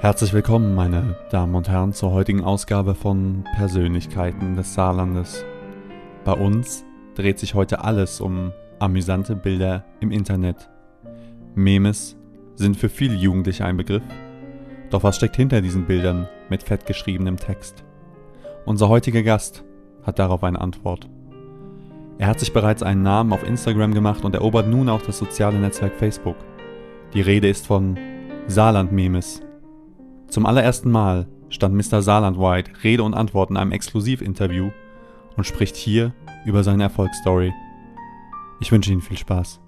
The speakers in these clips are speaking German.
Herzlich willkommen, meine Damen und Herren, zur heutigen Ausgabe von Persönlichkeiten des Saarlandes. Bei uns dreht sich heute alles um amüsante Bilder im Internet. Memes sind für viele Jugendliche ein Begriff. Doch was steckt hinter diesen Bildern mit fett geschriebenem Text? Unser heutiger Gast hat darauf eine Antwort. Er hat sich bereits einen Namen auf Instagram gemacht und erobert nun auch das soziale Netzwerk Facebook. Die Rede ist von Saarland-Memes. Zum allerersten Mal stand Mr. Saarland White Rede und Antwort in einem Exklusivinterview und spricht hier über seine Erfolgsstory. Ich wünsche Ihnen viel Spaß.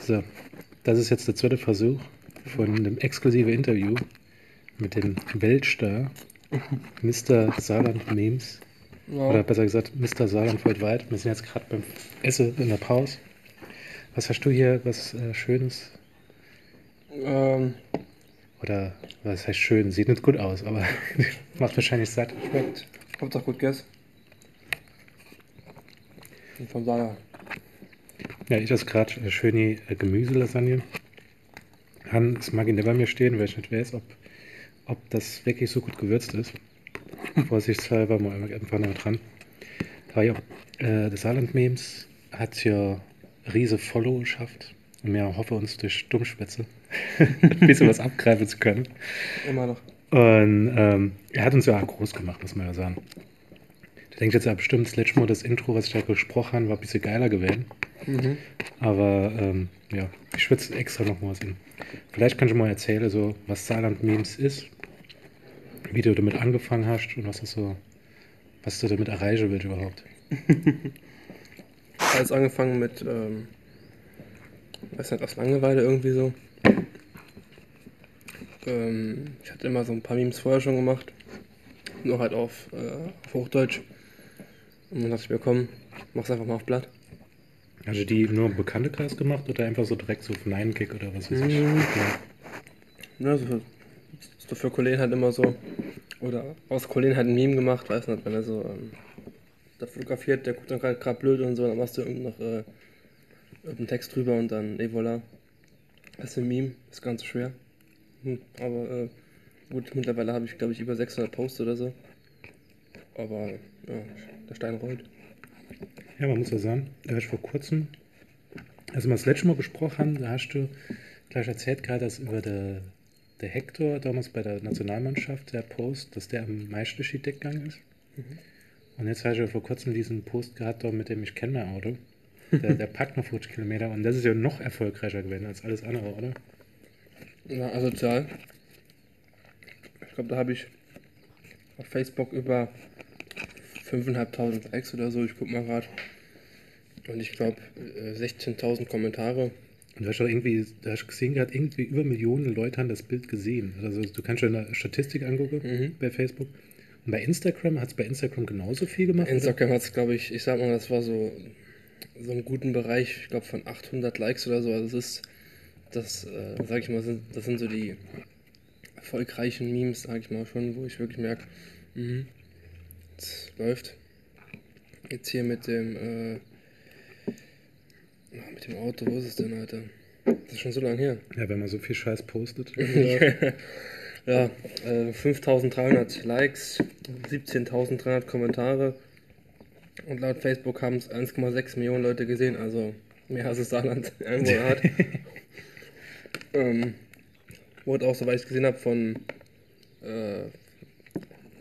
So, das ist jetzt der zweite Versuch von einem exklusiven Interview mit dem Weltstar Mr. Saarland Memes. Ja. Oder besser gesagt, Mr. Saarland weltweit. Wir sind jetzt gerade beim Essen in der Pause. Was hast du hier, was äh, Schönes? Ähm, Oder was heißt schön? Sieht nicht gut aus, aber macht wahrscheinlich satt. schmeckt. Habt doch gut gegessen. Und von daher. Ja, ich esse gerade äh, schöne äh, Gemüselasagne. Han, es mag ihn bei mir stehen, weil ich nicht weiß, ob, ob das wirklich so gut gewürzt ist. Vorsichtshalber mal einfach noch dran. Aber ja, äh, das Saarland-Memes hat ja riese Followerschaft. Und wir hoffen uns durch Dummspitze ein bisschen was abgreifen zu können. Immer noch. Und ähm, er hat uns ja auch groß gemacht, muss man ja sagen. Du denkst jetzt ja bestimmt, das letzte Mal das Intro, was ich da gesprochen habe, war ein bisschen geiler gewesen. Mhm. Aber ähm, ja, ich schwitze extra noch mal sehen. Vielleicht kannst du mal erzählen, so, was Saarland-Memes ist, wie du damit angefangen hast und was ist so, was du damit erreichen willst überhaupt. Alles angefangen mit, ähm, weiß nicht, aus Langeweile irgendwie so. Ähm, ich hatte immer so ein paar Memes vorher schon gemacht. Nur halt auf, äh, auf Hochdeutsch. Und dann dachte ich mir, komm, mach's einfach mal auf Blatt. Hast du die nur im Bekanntenkreis gemacht oder einfach so direkt so auf Nein-Kick oder was weiß ich? Mhm. Ja. Ja, so, so für Kollegen halt immer so. Oder aus Kollegen halt ein Meme gemacht, weiß nicht, wenn er so ähm, da fotografiert, der guckt dann gerade blöd und so, dann machst du noch äh, irgendeinen Text drüber und dann, eh voilà. Das ist ein Meme, ist ganz schwer. Hm, aber äh, gut, mittlerweile habe ich glaube ich über 600 Posts oder so. Aber ja, der Stein rollt. Ja, man muss ja sagen, da hast du vor kurzem, als wir das letzte Mal gesprochen haben, da hast du gleich erzählt gerade, dass über der, der Hector damals bei der Nationalmannschaft, der Post, dass der am meisten Ski gegangen ist. Und jetzt hast du vor kurzem diesen Post gehabt, mit dem ich kenne mein Auto. Der, der packt noch 50 Kilometer und das ist ja noch erfolgreicher gewesen als alles andere, oder? Ja, asozial. Ich glaube, da habe ich auf Facebook über 5.500 Likes oder so. Ich guck mal gerade. Und ich glaube, 16.000 Kommentare. Und du hast doch irgendwie, du hast gesehen gehabt, irgendwie über Millionen Leute haben das Bild gesehen. Also du kannst dir eine Statistik angucken Mhm. bei Facebook. Und bei Instagram hat es bei Instagram genauso viel gemacht? Instagram hat es, glaube ich, ich sag mal, das war so, so im guten Bereich, ich glaube, von 800 Likes oder so. Also, es ist, das, äh, sag ich mal, sind, das sind so die erfolgreichen Memes, sag ich mal schon, wo ich wirklich merke, mhm, es läuft. Jetzt hier mit dem, äh, ah, mit dem Auto, wo ist es denn, Alter? Das ist schon so lange her. Ja, wenn man so viel Scheiß postet. ja, äh, 5300 Likes, 17.300 Kommentare und laut Facebook haben es 1,6 Millionen Leute gesehen, also mehr als das Saarland irgendwo hat. ähm, wurde auch, soweit ich es gesehen habe, von, äh,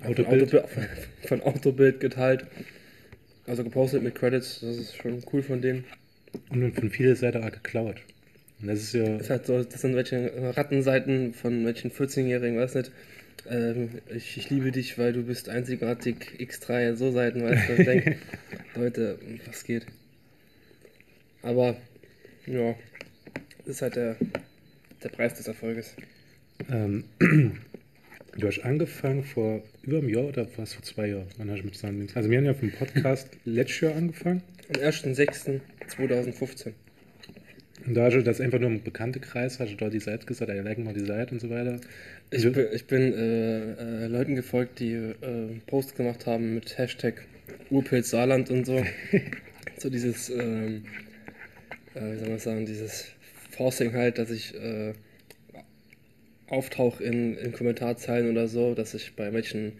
von, Autobild. Autobild, von Autobild geteilt. Also gepostet mit Credits, das ist schon cool von denen. Und von vielen Seiten auch geklaut. Das ist ja, Das, halt so, das sind welche Rattenseiten von welchen 14-Jährigen, weiß nicht. Ähm, ich, ich liebe dich, weil du bist einzigartig X3, so Seiten, weißt du. Ich denke, Leute, was geht? Aber, ja, das ist halt der, der Preis des Erfolges. ähm, du hast angefangen vor über einem Jahr oder was vor zwei Jahren? Wann hast du mit Sandings? Also wir haben ja vom Podcast letztes Jahr angefangen. Am 1.6.2015. Und da hast du das einfach nur im Bekanntenkreis, hast du dort die Seite gesagt, ey, liken mal die Seite und so weiter. Ich bin, ich bin äh, äh, Leuten gefolgt, die äh, Posts gemacht haben mit Hashtag Urpilz Saarland und so. so dieses, ähm, äh, wie soll man sagen, dieses Forcing halt, dass ich äh, auftauche in, in Kommentarzeilen oder so, dass ich bei manchen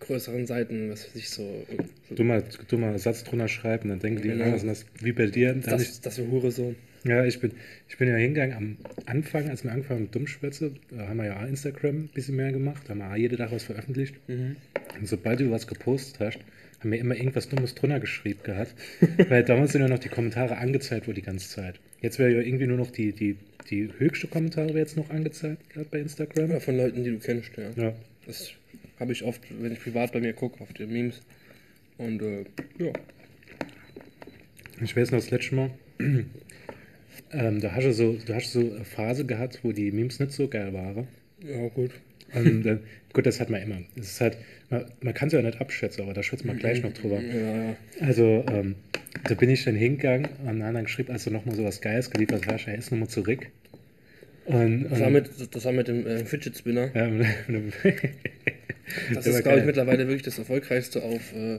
größeren Seiten, was weiß ich, so. so Dummer, dummer Satz drunter schreiben, dann denken die, Genau. ah, was ist das wie bei dir? Das, ich, das für Hure so. Ja, ich bin, ich bin ja hingegangen am Anfang, als wir angefangen mit Dummschwätze, haben wir ja auch Instagram ein bisschen mehr gemacht, haben wir auch jede Tag was veröffentlicht. Mhm. Und sobald du was gepostet hast, haben wir immer irgendwas Dummes drunter geschrieben gehabt. Weil damals sind ja noch die Kommentare angezeigt wurde die ganze Zeit. Jetzt wäre ja irgendwie nur noch die, die, die höchste Kommentare wäre jetzt noch angezeigt gehabt bei Instagram. Ja, von Leuten, die du kennst, ja. Ja. Das habe ich oft, wenn ich privat bei mir gucke, auf die Memes. Und äh, ja. Ich weiß noch das letzte Mal, ähm, da hast du so, du hast so eine Phase gehabt, wo die Memes nicht so geil waren. Ja, gut. Und, äh, gut, das hat man immer. Es ist halt, man, man kann es ja nicht abschätzen, aber da schwätzen wir gleich noch drüber. Ja. Also, ähm, da bin ich dann hingegangen und dann geschrieben, als du nochmal so was Geiles geliefert hast, er ist nochmal zurück. Und, Das war mit, das war mit dem äh, Fidget Spinner. ja, mit, mit, Das ist, glaube ich, mittlerweile wirklich das erfolgreichste auf, äh,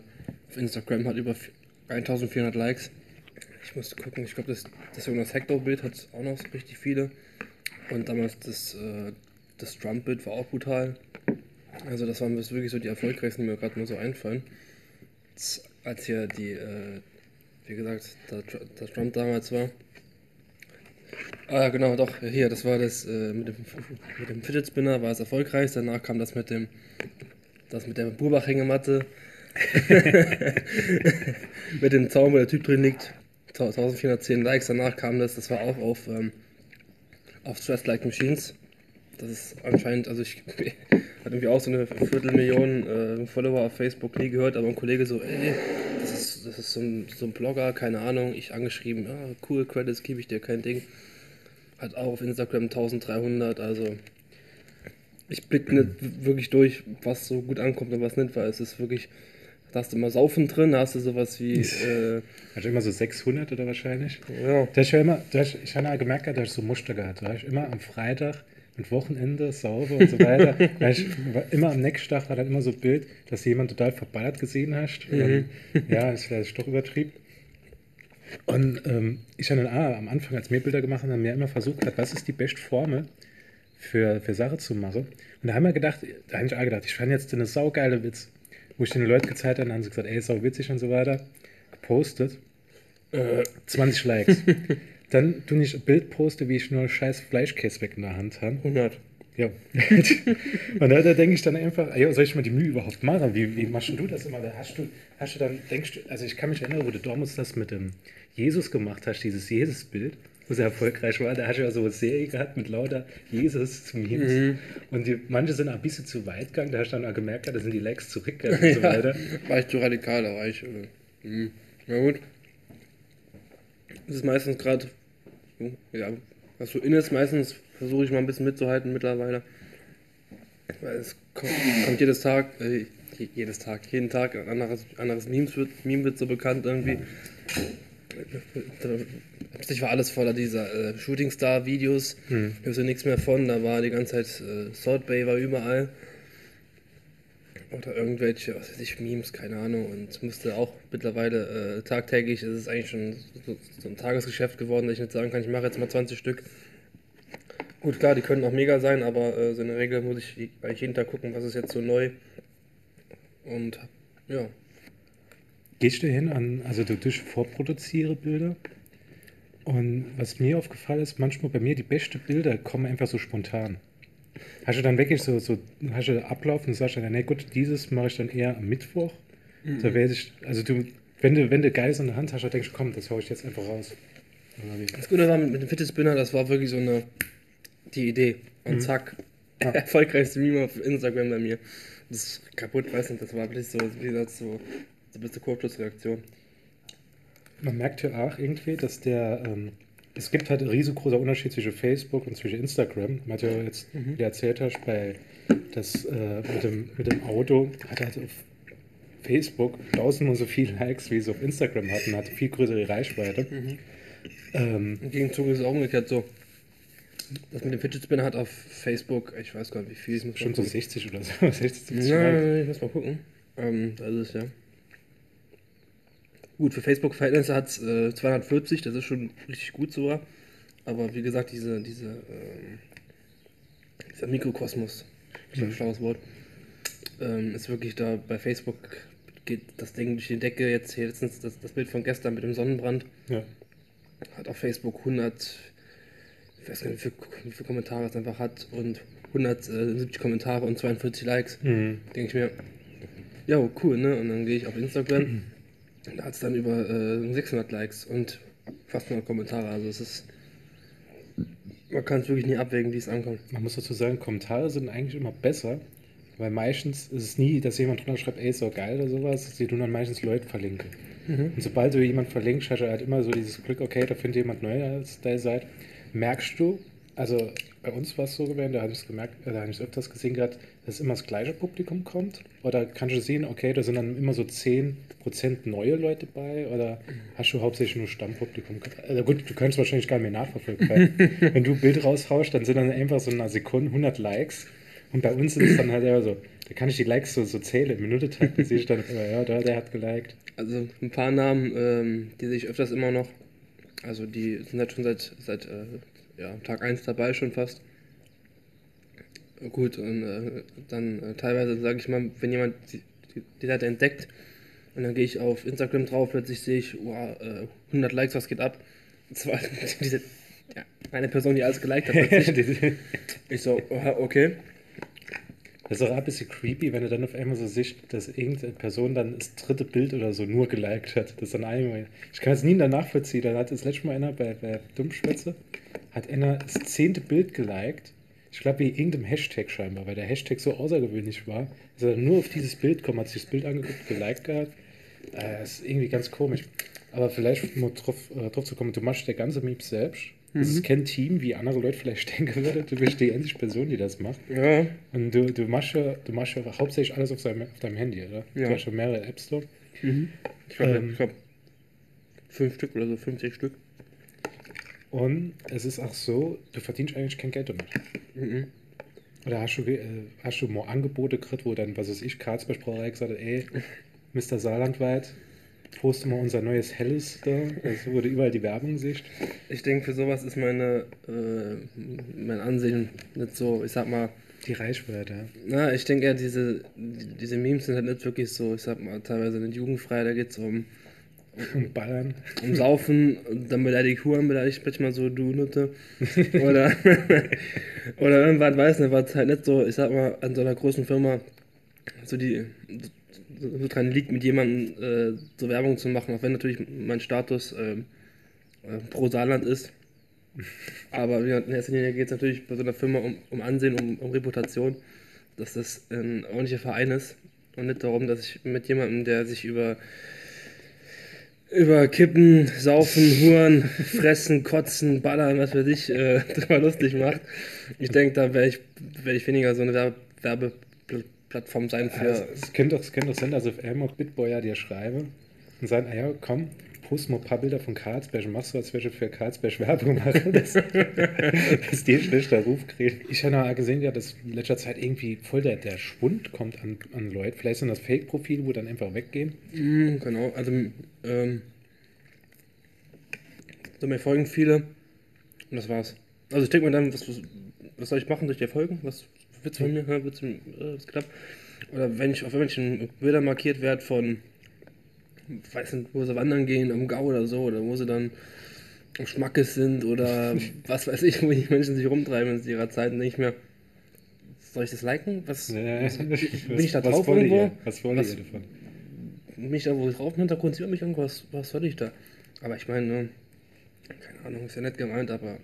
auf Instagram. Hat über 1400 Likes. Ich musste gucken, ich glaube, das, Jonas Hector-Bild hat auch noch richtig viele. Und damals das, äh, das Trump-Bild war auch brutal. Also, das waren wirklich so die erfolgreichsten, die mir gerade nur so einfallen. Als hier die, äh, wie gesagt, Tr- der Trump damals war. Ah, genau, doch, hier, das war das äh, mit, dem, mit dem Fidget Spinner, war es erfolgreich. Danach kam das mit dem, das mit der Burbach-Hängematte. mit dem Zaun, wo der Typ drin liegt. 1410 Likes. Danach kam das, das war auch auf, ähm, auf Stress Like Machines. Das ist anscheinend, also ich hat irgendwie auch so eine Viertelmillion äh, Follower auf Facebook nie gehört, aber ein Kollege so, ey, das ist, das ist so, ein, so ein Blogger, keine Ahnung, ich angeschrieben, ja, cool, Credits gebe ich dir, kein Ding. Hat auch auf Instagram 1300, also ich blick nicht wirklich durch, was so gut ankommt und was nicht, weil es ist wirklich, da hast du immer Saufen drin, da hast du sowas wie, äh, hast du immer so 600 oder wahrscheinlich? ja, Da du ja immer, da hast, ich habe ja gemerkt, da hast du so Muster gehabt. Da du immer am Freitag und Wochenende sauber und so weiter. hast, du- immer am nächsten Tag war dann immer so ein Bild, dass du jemand total verballert gesehen hast. Dann, ja, das wäre doch übertrieben. Und ähm, ich habe dann auch am Anfang, als mir Bilder gemacht haben, dann mir immer versucht hat, was ist die beste Formel für, für Sache zu machen. Und da haben wir gedacht, da habe ich auch gedacht, ich fand jetzt eine saugeile Witz. Wo ich den Leuten gezeigt habe, dann haben sie gesagt, ey, sau witzig und so weiter. Gepostet. äh, 20 Likes. Dann tu ich ein Bild poste, wie ich nur scheiß Fleischkäse weg in der Hand habe. 100. Ja. und da, da denke ich dann einfach, ja, soll ich mal die Mühe überhaupt machen? Wie, wie machst du das immer? Da hast du, hast du dann, denkst du, also ich kann mich erinnern, wo du damals das mit dem Jesus gemacht hast, dieses Jesus-Bild, wo sehr erfolgreich war, da hast du ja so eine Serie gehabt mit lauter Jesus zu Memes. Mhm. Und die, manche sind ein bisschen zu weit gegangen, da hast du dann auch gemerkt, ja, da sind die Likes zurückgegangen und so weiter. War ich zu radikal, da war ich. Äh, mhm. Na gut. Das ist meistens gerade. Ja, was so in ist, meistens versuche ich mal ein bisschen mitzuhalten mittlerweile. Weil es kommt, kommt jedes Tag, äh, je- jedes Tag, jeden Tag ein anderes, anderes Memes wird, Meme wird so bekannt irgendwie. Plötzlich war alles voller dieser äh, Shooting Star Videos. Hm. Ich wusste nichts mehr von. Da war die ganze Zeit äh, Salt Bay war überall. Oder irgendwelche, was weiß ich, Memes, keine Ahnung. Und musste auch mittlerweile äh, tagtäglich, es ist eigentlich schon so, so ein Tagesgeschäft geworden, dass ich nicht sagen kann, ich mache jetzt mal 20 Stück. Gut, klar, die können auch mega sein, aber äh, so in der Regel muss ich eigentlich jeden Tag gucken, was ist jetzt so neu. Und ja, Gehst du hin an, also du, du vorproduziere Bilder und was mir aufgefallen ist, manchmal bei mir die besten Bilder kommen einfach so spontan. Hast du dann wirklich so, so hast du Ablauf und sagst dann, nee gut, dieses mache ich dann eher am Mittwoch. Da werde ich, also du, wenn du, wenn du Geist in der Hand hast, dann denkst du, komm, das hau ich jetzt einfach raus. Das Gute war mit, dem Fitness Spinner, das war wirklich so eine die Idee. Und zack, Ja. erfolgreichste Meme auf Instagram bei mir. Das ist kaputt, weiß nicht, das war wirklich so, wie gesagt, so, so ein bisschen Kurzschlussreaktion. Man merkt ja auch irgendwie, dass der, ähm, es gibt halt ein riesengroßer Unterschied zwischen Facebook und zwischen Instagram. Man hat ja jetzt, wie du erzählt hast, bei das äh, mit, dem, mit dem Auto, hat halt auf Facebook tausendmal so viele Likes, wie es auf Instagram hatten, hatte viel größere Reichweite. Ähm, Im Gegenzug ist es auch umgekehrt so. Das mit dem Fidget Spinner hat auf Facebook, ich weiß gar nicht wie viel, ich muss schon so gucken. 60 oder so, 60, 70 Likes. Ja, ich muss mal gucken. Ähm, da ist ja. Gut, für Facebook-Verhältnisse hat es äh, 240, das ist schon richtig gut sogar. Aber wie gesagt, diese, diese, ähm, dieser Mikrokosmos, ist ein schlaues Wort, ähm, ist wirklich da bei Facebook geht das Ding durch die Decke. Jetzt hier letztens das, das Bild von gestern mit dem Sonnenbrand Ja. hat auf Facebook 100, ich weiß gar nicht, wie viele, wie viele Kommentare es einfach hat und 170 Kommentare und 42 Likes. Mhm. Denke ich mir, ja, cool, ne? Und dann gehe ich auf Instagram, da hat es dann über äh, 600 Likes und fast 100 Kommentare. Also es ist, man kann es wirklich nie abwägen, wie es ankommt. Man muss dazu sagen, Kommentare sind eigentlich immer besser, weil meistens ist es nie, dass jemand drunter schreibt, ey, ist doch geil oder sowas, sie tun dann meistens Leute verlinken. Und sobald du jemand verlinkst, hast du halt immer so dieses Glück, okay, da findet jemand neuer als der seid. Merkst du, also bei uns war es so gewesen, da habe ich es gemerkt, äh, da habe ich es öfters gesehen gerade, dass immer das gleiche Publikum kommt? Oder kannst du sehen, okay, da sind dann immer so 10% neue Leute bei? Oder hast du hauptsächlich nur Stammpublikum? Also gut, du könntest wahrscheinlich gar nicht mehr nachverfolgen, weil wenn du ein Bild raushaust, dann sind dann einfach so in einer Sekunde 100 Likes. Und bei uns ist es dann halt eher so, da kann ich die Likes so, so zählen, im Minutentakt, da sehe ich dann, äh, ja, da, der hat geliked. Also ein paar Namen, ähm, die sehe ich öfters immer noch. Also die sind halt schon seit, seit äh, ja, Tag 1 dabei schon fast. Gut, und äh, dann äh, teilweise sage ich mal, wenn jemand die, die, die Seite entdeckt und dann gehe ich auf Instagram drauf, plötzlich sehe ich, wow, äh, 100 Likes, was geht ab? Und zwar diese, ja, eine Person, die alles geliked hat. Ich so, okay. Das ist auch ein bisschen creepy, wenn du dann auf einmal so siehst, dass irgendeine Person dann das dritte Bild oder so nur geliked hat. Das dann einmal. Ich kann es nie nachvollziehen. Da hat das letzte Mal einer bei, bei Dummschwätze, hat einer das zehnte Bild geliked. Ich glaube, wegen irgendeinem Hashtag scheinbar, weil der Hashtag so außergewöhnlich war. Ist er nur auf dieses Bild gekommen, hat sich das Bild angeguckt, geliked gehabt. Äh, ist irgendwie ganz komisch. Aber vielleicht, um drauf, äh, drauf zu kommen, du machst der ganze Meme selbst. Das ist kein Team, wie andere Leute vielleicht denken würden. Du bist die einzige Person, die das macht. Ja, Und du, du machst ja, du machst ja hauptsächlich alles auf, seinem, auf deinem Handy, oder? Ja. Du hast ja mehrere Apps dort. ich glaube, Ähm. fünf Stück oder so, 50 Stück. Und es ist auch so, du verdienst eigentlich kein Geld damit. Mhm. Oder hast du, äh, hast du mal Angebote gekriegt, wo dann, was weiß ich, Karlsberg Brauerei gesagt hat, ey, Mr. Saarlandweit, poste mal unser neues Helles da, wo du überall die Werbung siehst. Ich denke, für sowas ist meine, äh, mein Ansehen nicht so, ich sag mal, Die Reichweite, ja. na, ich denke eher, diese, diese Memes sind halt nicht wirklich so, ich sag mal, teilweise nicht jugendfrei, da geht's um, Und ballern. um Saufen, und dann beleidigt Huren, beleidigt manchmal so du Nutte. Oder, oder irgendwas, weiß nicht, was halt nicht so, ich sag mal, an so einer großen Firma so die so, so dran liegt, mit jemandem äh, so Werbung zu machen, auch wenn natürlich mein Status ähm, äh, pro Saarland ist. Aber in erster Linie geht es natürlich bei so einer Firma um, um Ansehen, um, um Reputation, dass das ein ordentlicher Verein ist und nicht darum, dass ich mit jemandem, der sich über über Kippen, Saufen, Huren, Fressen, Kotzen, Ballern, was weiß ich, äh, drüber lustig macht. Ich denke, da werde ich, werd ich weniger so eine Werbe Werbeplattform sein für. Also, es könnte doch, es könnte doch sein, dass auf einmal Bitboyer dir schreibe und sagen, ah ja, komm, post mal ein paar Bilder von Karlsberg und machst so, als ich für Karlsberg Werbung machen, dass, dass die einen schlechter Ruf kriegen. Ich habe noch gesehen, ja, dass in letzter Zeit irgendwie voll der, der Schwund kommt an, an Leute. Vielleicht sind das Fake-Profile, wo dann einfach weggehen. Mm, genau, also ähm, so mir folgen viele und das war's. Also ich denke mir dann, was, was, was soll ich machen durch die Folgen? Was wird's von mir? Ja, wird's, äh, wird's knapp? Oder wenn ich auf irgendwelchen Bildern markiert werde von, weiß nicht, wo sie wandern gehen, am Gau oder so, oder wo sie dann am Schmackes sind oder was weiß ich, wo die Menschen sich rumtreiben in ihrer Zeit, denke ich mir, soll ich das liken? Was, was, bin ich da drauf irgendwo? ihr? Was wollt Was- ihr davon? mich da wo drauf im Hintergrund sieht mich irgendwas, was soll ich da? Aber ich meine, ne, keine Ahnung, ist ja nett gemeint, aber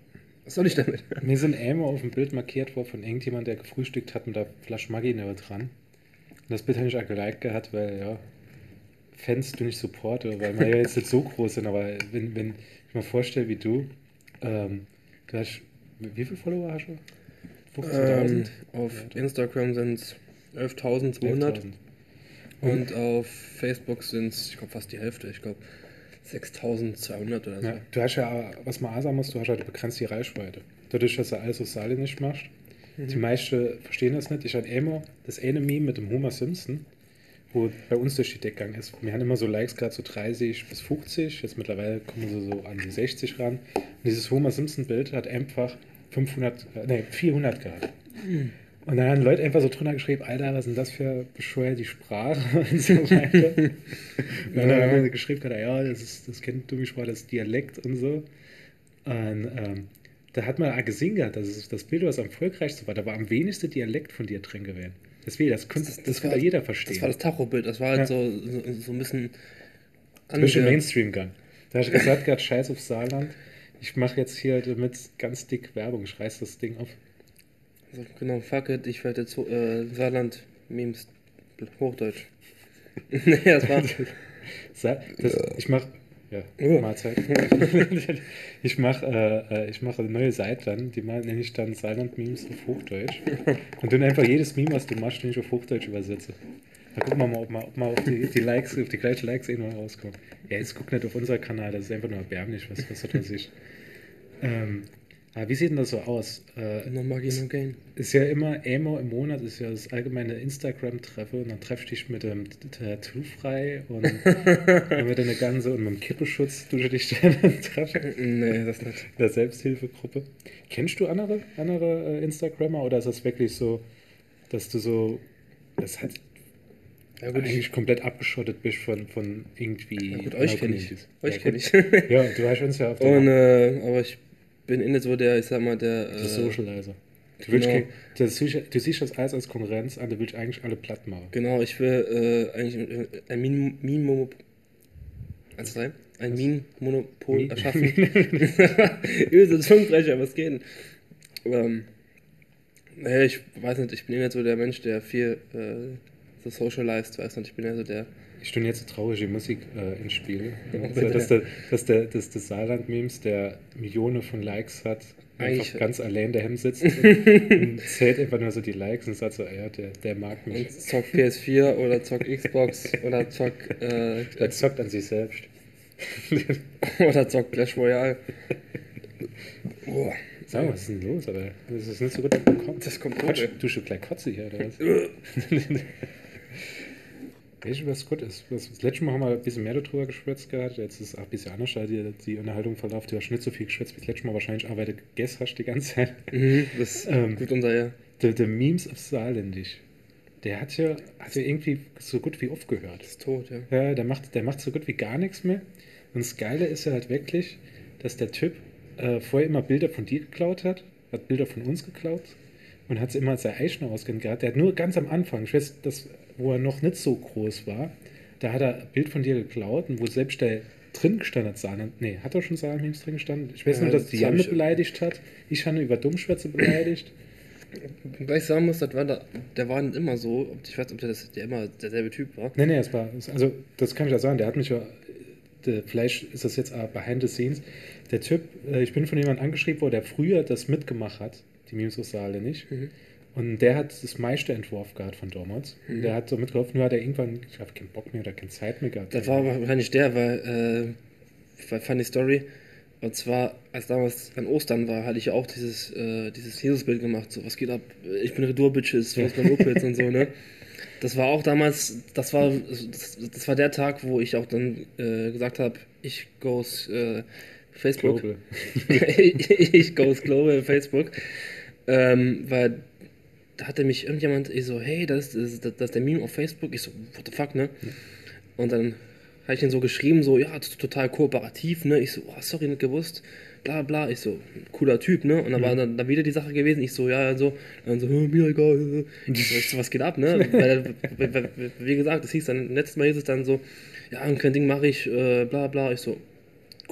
was soll ich damit? Mir sind einmal auf dem Bild markiert worden von irgendjemand, der gefrühstückt hat mit der Flasche Maggi dran. Und das Bild habe ich auch geliked gehabt, weil, ja, Fans du nicht supporte, weil wir ja jetzt nicht so groß sind, aber wenn, wenn ich mir vorstelle, wie du, ähm, du hast, wie viele Follower hast du? 15.000? Ähm, auf Instagram sind es 11.200 11.000. und auf Facebook sind es, ich glaube, fast die Hälfte, ich glaube 6.200 oder so. Ja, du hast ja, was man auch sagen muss, du hast halt begrenzt die Reichweite. Dadurch, dass du alles auf Saale nicht machst. Die meisten verstehen das nicht. Ich hatte immer das eine Meme mit dem Homer Simpson. Wo bei uns durch die Decke gegangen ist. Wir haben immer so Likes gerade so 30 bis 50, jetzt mittlerweile kommen sie so an die 60 ran. Und dieses Homer Simpson Bild hat einfach 500, äh, nee, 400 gehabt. Und dann haben Leute einfach so drunter geschrieben, Alter, was ist denn das für bescheuert die Sprache und so weiter. und dann Ja. haben sie geschrieben, ja, das, ist, das kennt du mich Sprache, das Dialekt und so. Und ähm, da hat man auch gesehen gehabt, dass das Bild, was am erfolgreichsten war, da war am wenigsten Dialekt von dir drin gewesen. Deswegen, das, könnte, das, das, könnte jeder verstehen. Das war das Tachobild, das war halt Ja. so, so, so ein bisschen Ein bisschen ange- Mainstream gegangen. Da ich gesagt, gerade Scheiß auf Saarland. Ich mache jetzt hier damit ganz dick Werbung. Ich reiß das Ding auf. Also, genau, fuck it, ich werde jetzt äh, Saarland-Memes Hochdeutsch. nee, das war. Das, ich mache ja, Ja. Mahlzeit. ich mache äh, äh, ich mache eine neue Seite dann, die nenne ich dann Saarland-Memes auf Hochdeutsch. Und dann einfach jedes Meme, was du machst, den ich auf Hochdeutsch übersetze. Da gucken wir mal, ob mal, ob mal auf die, die Likes, auf die gleichen Likes irgendwann rauskommen. Ja, jetzt guck nicht auf unseren Kanal, das ist einfach nur erbärmlich, was, was da sich. Ähm, aber wie sieht denn das so aus? Äh, No Maggie, no Gain. ist ja immer Emo im Monat, ist ja das allgemeine Instagram-Treffen und dann treffst du dich mit dem Tattoo frei und dann mit deiner ganze und mit dem Kippeschutz du dich dann treffen. Nee, das nicht. Der Selbsthilfegruppe. Kennst du andere, andere äh, Instagrammer oder ist das wirklich so, dass du so, das hat Ja, gut, ich, eigentlich komplett abgeschottet bist von, von irgendwie. ja, gut euch kenne ich. Euch ja, kenne ich. Ja, du hast uns ja auf der Und, äh, aber ich bin inne so der, ich sag mal, der. der Äh, Socializer. Du, willst genau. kein- das, du siehst das alles als Konkurrenz an, du willst eigentlich alle platt machen. genau, ich will äh, eigentlich äh, ein Min- Minenmonopol. Also sein? Ein Minenmonopol Min- erschaffen. Übelste Zungenbrecher, was geht denn? Ähm, naja, ich weiß nicht, ich bin eher so der Mensch, der viel äh, so socialized, weiß nicht, ich bin eher so der. Ich stelle jetzt traurige Musik äh, ins Spiel. Also, dass, der, dass, der, dass das Saarland-Memes, der Millionen von Likes hat, einfach Eigentlich- ganz allein daheim sitzt und, und zählt einfach nur so die Likes und sagt so, ja, der, der mag mich. Und zock PS4 oder zock Xbox oder zock äh, Der zockt an sich selbst. oder zock Clash Royale. Boah, Sag mal, was ist denn los? Aber das ist nicht so gut bekommen. Das kommt Quatsch, du schon gleich Kotze hier, oder was? Weißt was gut ist? Das, letzte Mal haben wir ein bisschen mehr darüber geschwätzt gehabt. Jetzt ist es auch ein bisschen anders, da die, die Unterhaltung verläuft. Du hast nicht so viel geschwätzt wie das letzte Mal wahrscheinlich, aber weil du gegessen hast die ganze Zeit. mhm, das Ähm, geht unter ja. Der, der Memes auf Saarländisch, der hat ja, hat ja irgendwie so gut wie aufgehört. ist tot, ja. Ja, der macht, der macht so gut wie gar nichts mehr. Und das Geile ist ja halt wirklich, dass der Typ äh, vorher immer Bilder von dir geklaut hat, hat Bilder von uns geklaut und hat sie immer als sein Eichner ausgehend gehabt. Der hat nur ganz am Anfang, ich weiß, das, wo er noch nicht so groß war, da hat er ein Bild von dir geklaut und wo selbst der drin gestanden hat, Saarland, nee, hat er schon Saarland-Memes drin gestanden? Ich weiß Ja, nur, dass das die Janne beleidigt hat. Ich habe über Dummschwätze beleidigt. Wobei ich sagen muss, das war da, der war nicht immer so. Ich weiß nicht, ob der, das, der immer derselbe Typ war. Nee, nee, es war, also das kann ich ja sagen, der hat mich ja, der, vielleicht ist das jetzt behind the scenes. Der Typ, äh, ich bin von jemandem angeschrieben worden, der früher das mitgemacht hat, die Memes aus Saale nicht. Mhm. Und der hat das meiste Entwurf gehabt von damals. Mhm. Der hat so mitgeholfen, nur hat er irgendwann, ich habe keinen Bock mehr oder keine Zeit mehr gehabt. Das war wahrscheinlich der, weil, äh, funny Story. Und zwar, als damals an Ostern war, hatte ich ja auch dieses, äh, dieses Jesus-Bild gemacht. So, was geht ab? Ich bin Retour-Bitches, wo ist mein Opitz und so, ne? Das war auch damals, das war, das, das war der Tag, wo ich auch dann äh, gesagt habe, ich goes äh, Facebook. Global. ich goes global Facebook. Ähm, weil da hatte mich irgendjemand ich so, hey, das ist, das, das ist der Meme auf Facebook. Ich so, what the fuck, ne? Und dann habe ich ihn so geschrieben, so, ja, das total kooperativ, ne? Ich so, oh, sorry, nicht gewusst. Bla bla. Ich so, cooler Typ, ne? Und dann war dann, dann wieder die Sache gewesen. Ich so, ja, so, dann so, "Hä, mir egal. Ich so, was geht ab, ne? Weil, wie gesagt, das hieß dann, letztes Mal hieß es dann so, ja, ein kein Ding mache ich, äh, bla bla. Ich so,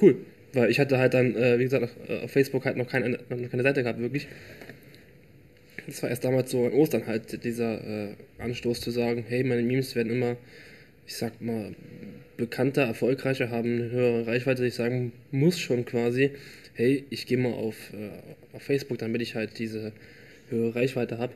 cool. Weil ich hatte halt dann, äh, wie gesagt, auf, äh, auf Facebook halt noch keine, noch keine Seite gehabt, wirklich. Das war erst damals so an Ostern halt dieser äh, Anstoß zu sagen, hey, meine Memes werden immer, ich sag mal, bekannter, erfolgreicher, haben eine höhere Reichweite. Ich sagen muss schon quasi, hey, ich gehe mal auf, äh, auf Facebook, damit ich halt diese höhere Reichweite habe.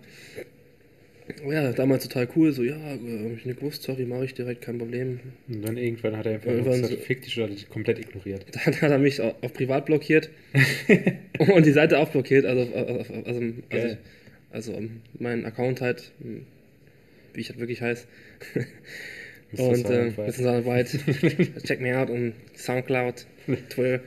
Oh ja, damals total cool, so, ja, äh, hab ich nicht gewusst, sorry, mache ich direkt, kein Problem. Und dann irgendwann hat er einfach Irgendwann gesagt, so- fick dich oder dich komplett ignoriert. Dann hat er mich au- auf privat blockiert und die Seite auch blockiert, also, auf- auf- also, also, Geil. Also ähm, mein Account halt, hm, wie ich halt wirklich heiß. Mr. Und äh. Soundwhite. Check me out on Soundcloud, Twitter.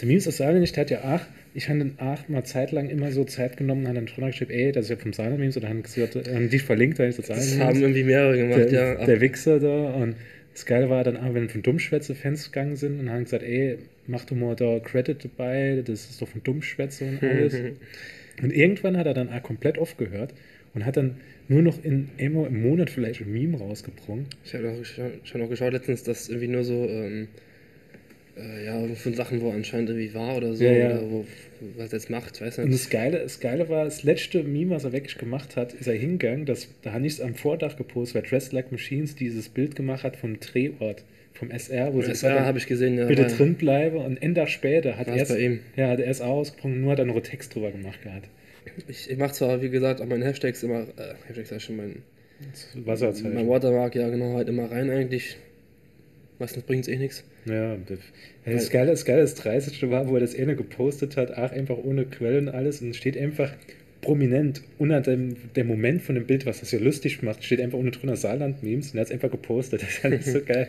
Der Memes aus Saarland, der hat ja auch, ich habe in Aachen mal zeitlang immer so Zeit genommen, habe dann drunter geschrieben, ey, das ist ja vom Saarland Memes, oder haben gesagt, äh, haben die verlinkt, da ist das Das haben irgendwie mehrere gemacht, der, ja. der Wichser da und das Geile war dann auch, wenn von Dummschwätze-Fans gegangen sind und haben gesagt, ey, mach du mal da Credit dabei, das ist doch von Dummschwätze und alles. Und irgendwann hat er dann komplett aufgehört und hat dann nur noch in im Monat vielleicht ein Meme rausgebrungen. Ich habe auch schon, schon auch geschaut letztens, dass irgendwie nur so, ähm, äh, ja, von Sachen, wo anscheinend irgendwie war oder so, Ja, ja. oder wo, was er jetzt macht, weiß Und nicht. das Geile, das Geile war, das letzte Meme, was er wirklich gemacht hat, ist er hingegangen, das, da habe ich es am Vordach gepostet, weil Dressed Like Machines dieses Bild gemacht hat vom Drehort, vom SR, wo sie Das ja, habe ich gesehen, ja. bitte war- drin bleibe und ein Tag später hat er ja, hat er es auch ausgesprungen, nur hat er noch Text drüber gemacht gehabt. Ich, ich mache zwar, wie gesagt, an meinen Hashtags immer, äh, Hashtags ich schon, mein, Wasserzeichen. mein Watermark, ja genau, halt immer rein eigentlich. Meistens bringt es eh nichts. Ja, das, das Geile, das Geile, das 30. war, wo er das eine gepostet hat, ach, einfach ohne Quellen und alles, und steht einfach prominent unter dem der Moment von dem Bild, was das ja lustig macht, steht einfach unten drunter Saarland-Memes und er hat es einfach gepostet. Das ist halt so geil.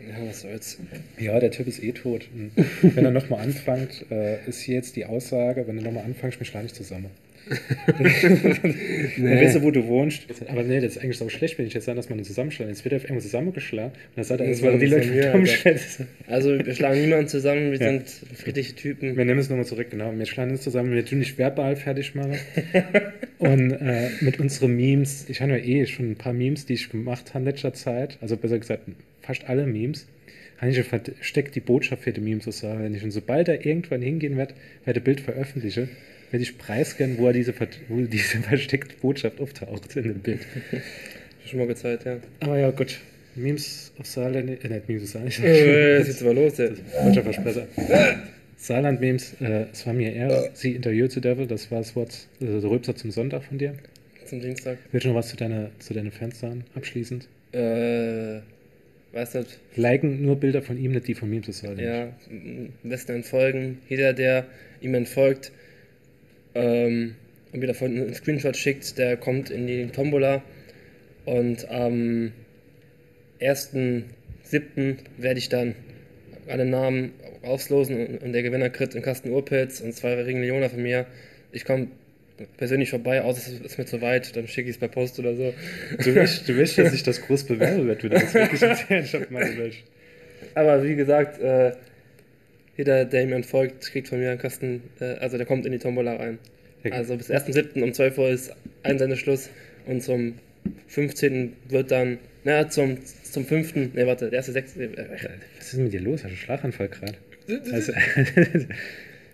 Ja, was soll's. Ja, der Typ ist eh tot. Und wenn er nochmal anfängt, äh, ist hier jetzt die Aussage, wenn du nochmal anfängst, wir schlagen nicht zusammen. Dann weißt du, wo du wohnst. Aber nee, das ist eigentlich so schlecht, wenn ich jetzt sage, dass man ihn zusammenschlagen. Jetzt wird er auf irgendwo zusammengeschlagen. Und dann sagt er, Das waren die Leute Alter. Dummschwätze. Also, wir schlagen niemanden zusammen, wir Ja. sind friedliche Typen. Wir nehmen es nochmal zurück, genau. Wir schlagen uns zusammen, wir tun nicht verbal fertig machen. Und äh, mit unseren Memes, ich habe ja eh schon ein paar Memes, die ich gemacht habe in letzter Zeit, also besser gesagt, fast alle Memes, habe ich ja versteckt die Botschaft für die Memes zu sagen. Wenn ich und sobald er irgendwann hingehen wird, werde Bild veröffentliche, werde ich preisgeben, wo er diese, wo diese versteckte Botschaft auftaucht in dem Bild. Schon mal gezeigt, ja. Aber ja, gut. Memes auf Saarland, äh, nicht Memes auf Saarland. Äh, jetzt geht's aber los, ey. Deutscher Versprecher. Saarland-Memes, äh, es war mir Ehre, Sie interviewt zu Devil, das war das Wort, äh, der Rülpser zum Sonntag von dir. Zum Dienstag. Willst du noch was zu, deiner, zu deinen Fans sagen, abschließend? Äh, weiß nicht. Liken nur Bilder von ihm, nicht die von Memes zu Saarland. Ja, am besten entfolgen. Jeder, der ihm entfolgt ähm, und mir davon einen Screenshot schickt, der kommt in die Tombola. Und am 1.7. werde ich dann alle Namen auslosen und, der Gewinner kriegt einen Kasten Urpilz und zwei Ringe von mir. Ich komme persönlich vorbei, außer es ist mir zu weit, dann schicke ich es per Post oder so. Du willst, du willst, dass ich das groß bewerbe, wenn du das wirklich ich hab meine Welt. Aber wie gesagt, äh, jeder, der ihm entfolgt, kriegt von mir einen Kasten, äh, also der kommt in die Tombola rein. Ja, Also bis 1.7. um 12 Uhr ist Einsendeschluss und zum 15. wird dann, na, zum, zum 5. Ne, warte, der erste 6. Äh, Was ist denn mit dir los? Hast du einen Schlaganfall gerade? Also,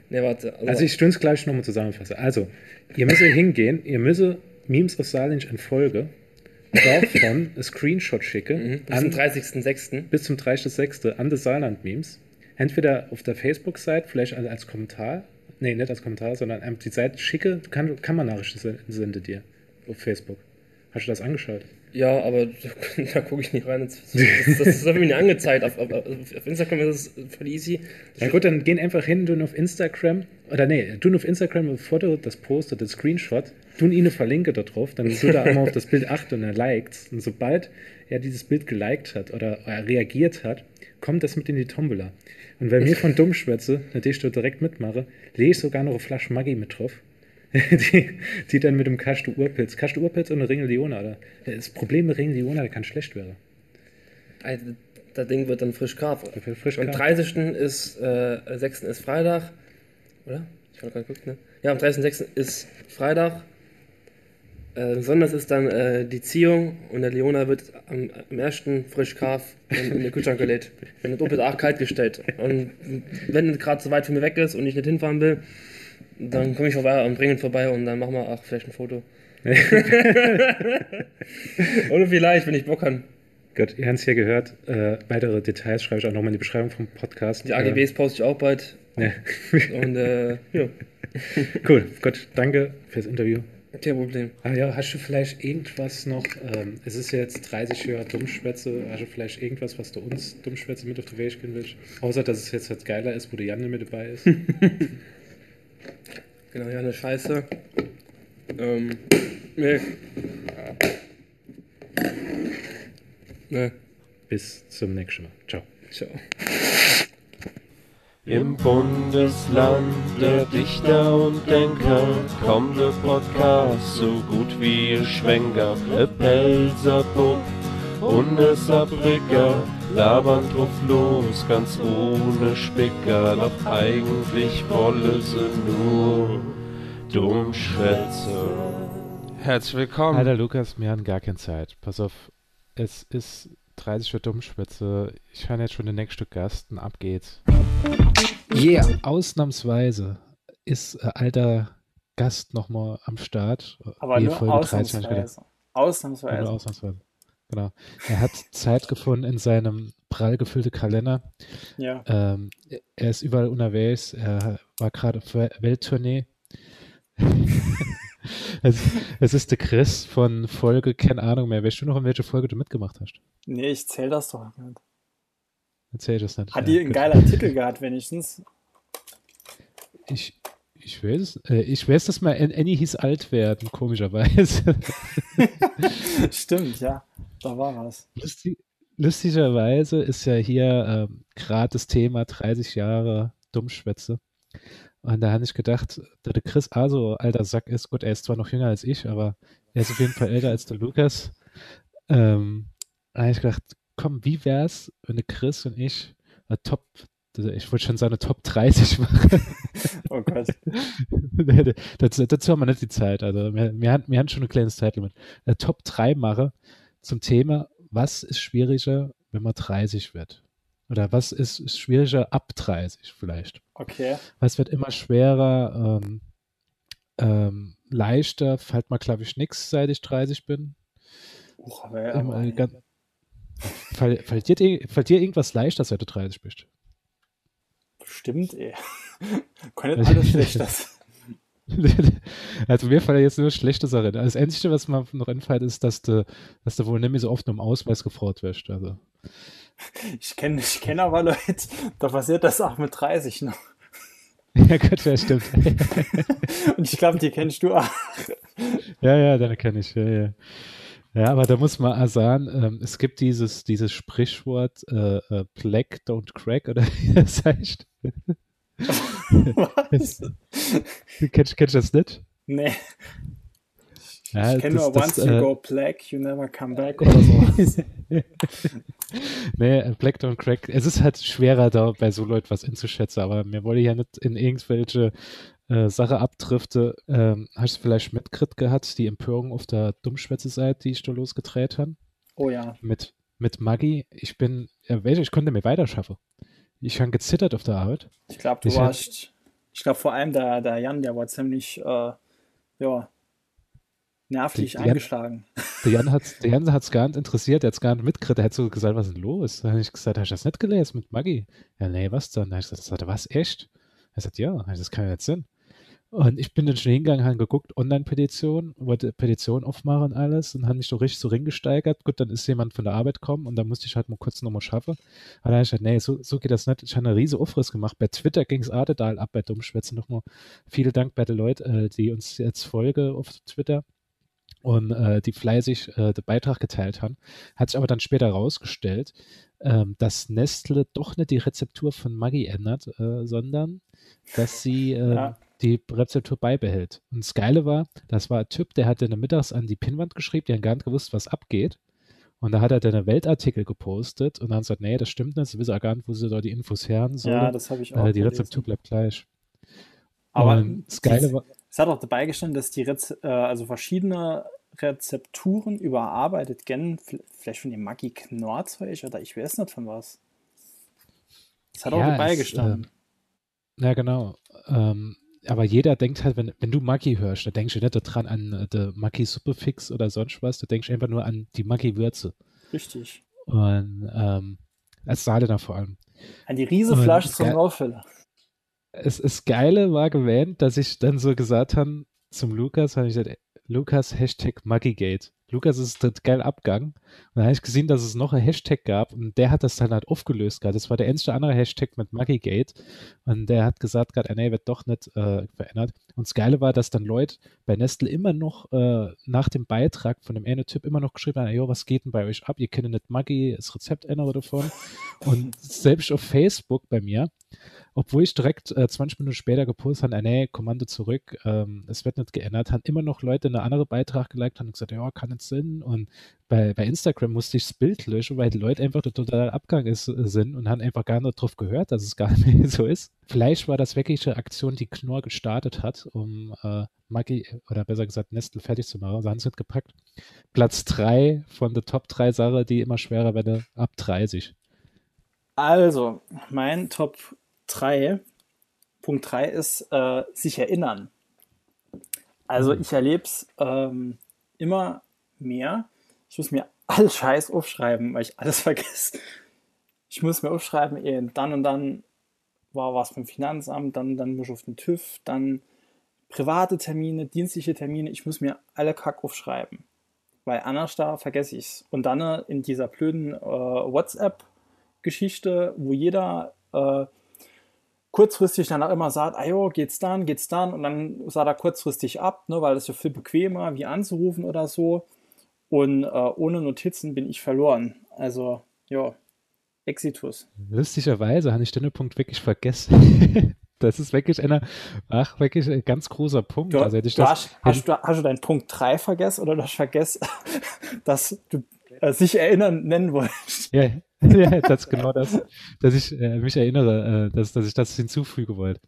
ne, warte. Also, also ich stünd's gleich nochmal zusammenfassen. Also, ihr müsst hingehen, ihr müsst Memes aus Saarland entfolge, davon einen Screenshot schicken mhm, bis zum 30.06. bis zum 30.06. an das Saarland-Memes. Entweder auf der Facebook-Seite, vielleicht als, Kommentar, nee, nicht als Kommentar, sondern einfach die Seite schicke, kann, kann man Nachrichten sen- sende dir auf Facebook. Hast du das angeschaut? Ja, aber da, da gucke ich nicht rein. Das, das, das ist irgendwie nicht angezeigt. Auf, auf, auf Instagram ist es voll easy. Ja gut, dann gehen einfach hin, tun auf Instagram, oder nee, tun auf Instagram ein Foto, das postet, das Screenshot, tun ihn eine Verlinke da drauf, dann tut er einmal auf das Bild achten und er liked. Und sobald er dieses Bild geliked hat oder er reagiert hat, kommt das mit in die Tombola. Und wenn mir von Dummschwätze, natürlich dort direkt mitmache, lege ich sogar noch eine Flasche Maggi mit drauf. die, die dann mit dem Kaste Urpilz. Kaste Urpilz und eine Ringe Leona. Das Problem mit Ringe Leona, der kann schlecht werden. Also, das Ding wird dann frisch karf. Frisch Am karf. 30. ist, äh, 6. ist Freitag. Oder? Ich habe gerade geguckt, ne? Ja, am 30.06. ist Freitag. Äh, besonders ist dann äh, die Ziehung und der Leona wird am, am 1. frisch karf in, in den Kühlschrank gelegt. Dann wird doppelt auch kalt gestellt. Und wenn es gerade so weit von mir weg ist und ich nicht hinfahren will, dann komme ich vorbei und bringe ihn vorbei und dann machen wir auch vielleicht ein Foto. Oder vielleicht, wenn ich Bock habe. Gut, ihr habt es hier gehört. Äh, weitere Details schreibe ich auch nochmal in die Beschreibung vom Podcast. Die AGBs poste ich auch bald. Äh, Und äh, ja, cool, gut, danke fürs Interview. kein Problem. Ah ja, hast du vielleicht irgendwas noch? Ähm, es ist ja jetzt 30 Jahre Dummschwätze. Hast du vielleicht irgendwas, was du uns Dummschwätze mit auf die Weg gehen willst? Außer, dass es jetzt halt geiler ist, wo der Jan mit dabei ist. Genau, ja, eine Scheiße. Ähm, nee. Ne, Bis zum nächsten Mal. Ciao. ciao. Im Bundesland der Dichter und Denker kommt der Podcast so gut wie ihr Schwenker. E Pelzer Bub und e Saarbrücker labern drauf los, ganz ohne Spicker. Doch eigentlich wolle sie nur Dummschwätze. Herzlich willkommen. Alter Lukas, wir haben gar keine Zeit. Pass auf, es ist 30 Uhr Dummschwätze. Ich habe jetzt schon den nächsten Gast und ab geht's. Yeah. Ausnahmsweise ist äh, alter Gast nochmal am Start. Aber Wie nur Folge 13 hab ich gedacht. ausnahmsweise. Ausnahmsweise. Genau. Er hat Zeit gefunden in seinem prall gefüllten Kalender. Ja. Ähm, er ist überall unterwegs. Er war gerade auf der Welttournee. es, es ist der Chris von Folge, keine Ahnung mehr. Weißt du noch, in welche Folge du mitgemacht hast? Nee, ich zähl das doch nicht. Erzähl das nicht. Hat Ja, die einen gut. geiler Titel gehabt, wenigstens? Ich, ich weiß. Äh, ich weiß, dass mal An- Annie hieß alt werden, komischerweise. Stimmt, ja. Da war was. Lustig, lustigerweise ist ja hier ähm, gerade das Thema 30 Jahre Dummschwätze. Und da habe ich gedacht, da der Chris also alter Sack ist, gut, er ist zwar noch jünger als ich, aber er ist auf jeden Fall älter als der Lukas. Ähm, da habe ich gedacht, komm, wie wär's, wenn der Chris und ich eine Top, ich wollte schon sagen, eine Top 30 machen. Oh Gott. dazu, dazu haben wir nicht die Zeit. Also wir, wir, haben, wir haben schon ein kleines Zeitlimit. Eine Top 3 mache zum Thema, was ist schwieriger, wenn man 30 wird? Oder was ist, ist schwieriger ab 30 vielleicht? Okay. Was wird immer schwerer, ähm, ähm, leichter, fällt mir glaube ich nichts, seit ich 30 bin. Uch, aber, aber, äh, ganz, fall, fällt, dir, ir- fällt dir irgendwas leichter, seit du 30 bist? Bestimmt, ey. Kann nicht alles schlecht das. also mir fallen jetzt nur schlechte Sachen. Das Einzige, was mir noch einfällt, ist, dass du, dass du wohl nicht mehr so oft um Ausweis gefordert wirst. Also. Ich kenne ich kenn aber Leute, da passiert das auch mit 30 noch. Ja, Gott, ja, stimmt. Und ich glaube, die kennst du auch. ja, ja, den kenne ich. Ja, ja. ja, aber da muss man auch sagen, ähm, es gibt dieses, dieses Sprichwort äh, äh, Black don't crack, oder wie das heißt. Was? kennst, kennst du das nicht? Nee, Ja, ich kenne das- nur das, Once you äh, go black, you never come back oder so. nee, äh, Black Don't Crack. Es ist halt schwerer, da bei so Leuten was einzuschätzen, aber mir wollte ja nicht in irgendwelche äh, Sache abdrifte. Ähm, hast du vielleicht mitgekriegt gehabt, die Empörung auf der Dummschwätze-Seite, die ich da losgedreht habe? Oh ja. Mit, mit Maggi. Ich bin, ja, welche, ich konnte mir weiterschaffen. Ich habe gezittert auf der Arbeit. Ich glaube, du Ich warst. Ich glaube, vor allem der, der Jan, der war ziemlich, äh, ja, nervlich Die- eingeschlagen. Der Jan hat Jan hat's gar nicht interessiert, der hat es gar nicht mitgekriegt. Der hat so gesagt, was ist denn los? Dann habe ich gesagt, hast du das nicht gelesen mit Maggi? Ja, nee, was dann? Dann habe ich gesagt, was, echt? Er sagt, ja, das kann ja nicht sein. Und ich bin dann schon hingegangen, habe geguckt, Online-Petition, wollte Petition aufmachen und alles und habe mich so richtig so ringesteigert. Gut, dann ist jemand von der Arbeit gekommen und dann musste ich halt mal kurz nochmal schaffen. Aber dann habe ich gesagt, nee, so, so geht das nicht. Ich habe eine riese Aufriss gemacht. Bei Twitter ging es total ab bei Dummschwätze nochmal. Vielen Dank bei den Leuten, äh, die uns jetzt folgen auf Twitter und äh, die fleißig äh, den Beitrag geteilt haben. Hat sich aber dann später herausgestellt, ähm, dass Nestle doch nicht die Rezeptur von Maggi ändert, äh, sondern dass sie äh, Ja. Die Rezeptur beibehält. Und das Geile war, das war ein Typ, der hatte eine mittags an die Pinnwand geschrieben, die hat gar nicht gewusst, was abgeht. Und da hat er dann einen Weltartikel gepostet und dann gesagt, nee, das stimmt nicht, sie wissen auch gar nicht, wo sie da die Infos herren sollen. Ja, das habe ich auch. äh, die. Rezeptur bleibt gleich. Aber und das Geile war, Es hat auch dabei gestanden, dass die Rez äh, also verschiedene Rezepturen überarbeitet gen vielleicht von dem Maggi Knorrzeug oder ich weiß nicht von was. Das hat auch Ja, dabei es, gestanden. Ja, genau. Ähm, aber jeder denkt halt, wenn, wenn du Maggi hörst, da denkst du nicht daran an äh, der Maggi-Suppe-Fix oder sonst was, du denkst einfach nur an die Maggi-Würze. Richtig. Und ähm, als Sahne da vor allem. An die riese Und Flasche das zum Rauffiller. Es, es Geile war gewähnt, dass ich dann so gesagt habe zum Lukas, habe ich gesagt, Lukas, Hashtag Maggigate. Lukas ist das geil abgegangen. Und dann habe ich gesehen, dass es noch ein Hashtag gab und der hat das dann halt aufgelöst gerade. Das war der einzige andere Hashtag mit Maggigate und der hat gesagt gerade, nee, wird doch nicht äh, verändert. Und das Geile war, dass dann Leute bei Nestle immer noch äh, nach dem Beitrag von dem einen Typ immer noch geschrieben haben, jo, was geht denn bei euch ab? Ihr kennt nicht Maggi, das Rezept ändern davon. und selbst auf Facebook bei mir obwohl ich direkt äh, 20 Minuten später gepostet habe, nee, Kommando zurück, ähm, es wird nicht geändert, haben immer noch Leute einen anderen Beitrag geliked und gesagt, ja, kann nicht Sinn. Und bei, bei Instagram musste ich das Bild löschen, weil die Leute einfach total Abgang ist, äh, sind und haben einfach gar nicht drauf gehört, dass es gar nicht so ist. Vielleicht war das wirklich eine Aktion, die Knorr gestartet hat, um äh, Maggi, oder besser gesagt Nestle fertig zu machen. Sie haben es nicht gepackt. Platz 3 von der Top 3 Sache, die immer schwerer werden, ab 30. Also, mein Top 3, Punkt 3 ist äh, sich erinnern. Also ich erlebe es ähm, immer mehr. Ich muss mir alles Scheiß aufschreiben, weil ich alles vergesse. Ich muss mir aufschreiben, eh, dann und dann war was beim Finanzamt, dann, dann muss ich auf den TÜV, dann private Termine, dienstliche Termine. Ich muss mir alle Kack aufschreiben, weil anders da vergesse ich es. Und dann äh, in dieser blöden äh, WhatsApp-Geschichte, wo jeder äh, kurzfristig dann auch immer sagt, ajo, geht's dann, geht's dann und dann sah er kurzfristig ab, ne, weil das ja viel bequemer, wie anzurufen oder so. Und äh, ohne Notizen bin ich verloren. Also, ja, Exitus. Lustigerweise habe ich den Punkt wirklich vergessen. das ist wirklich einer, ach, wirklich ein ganz großer Punkt. Du, also hätte ich das, hast, hast, du, hast du deinen Punkt 3 vergessen oder du hast vergessen, dass du äh, sich erinnern nennen wolltest? Ja, ja, das ist genau das, dass ich äh, mich erinnere, äh, dass, dass ich das hinzufügen wollte.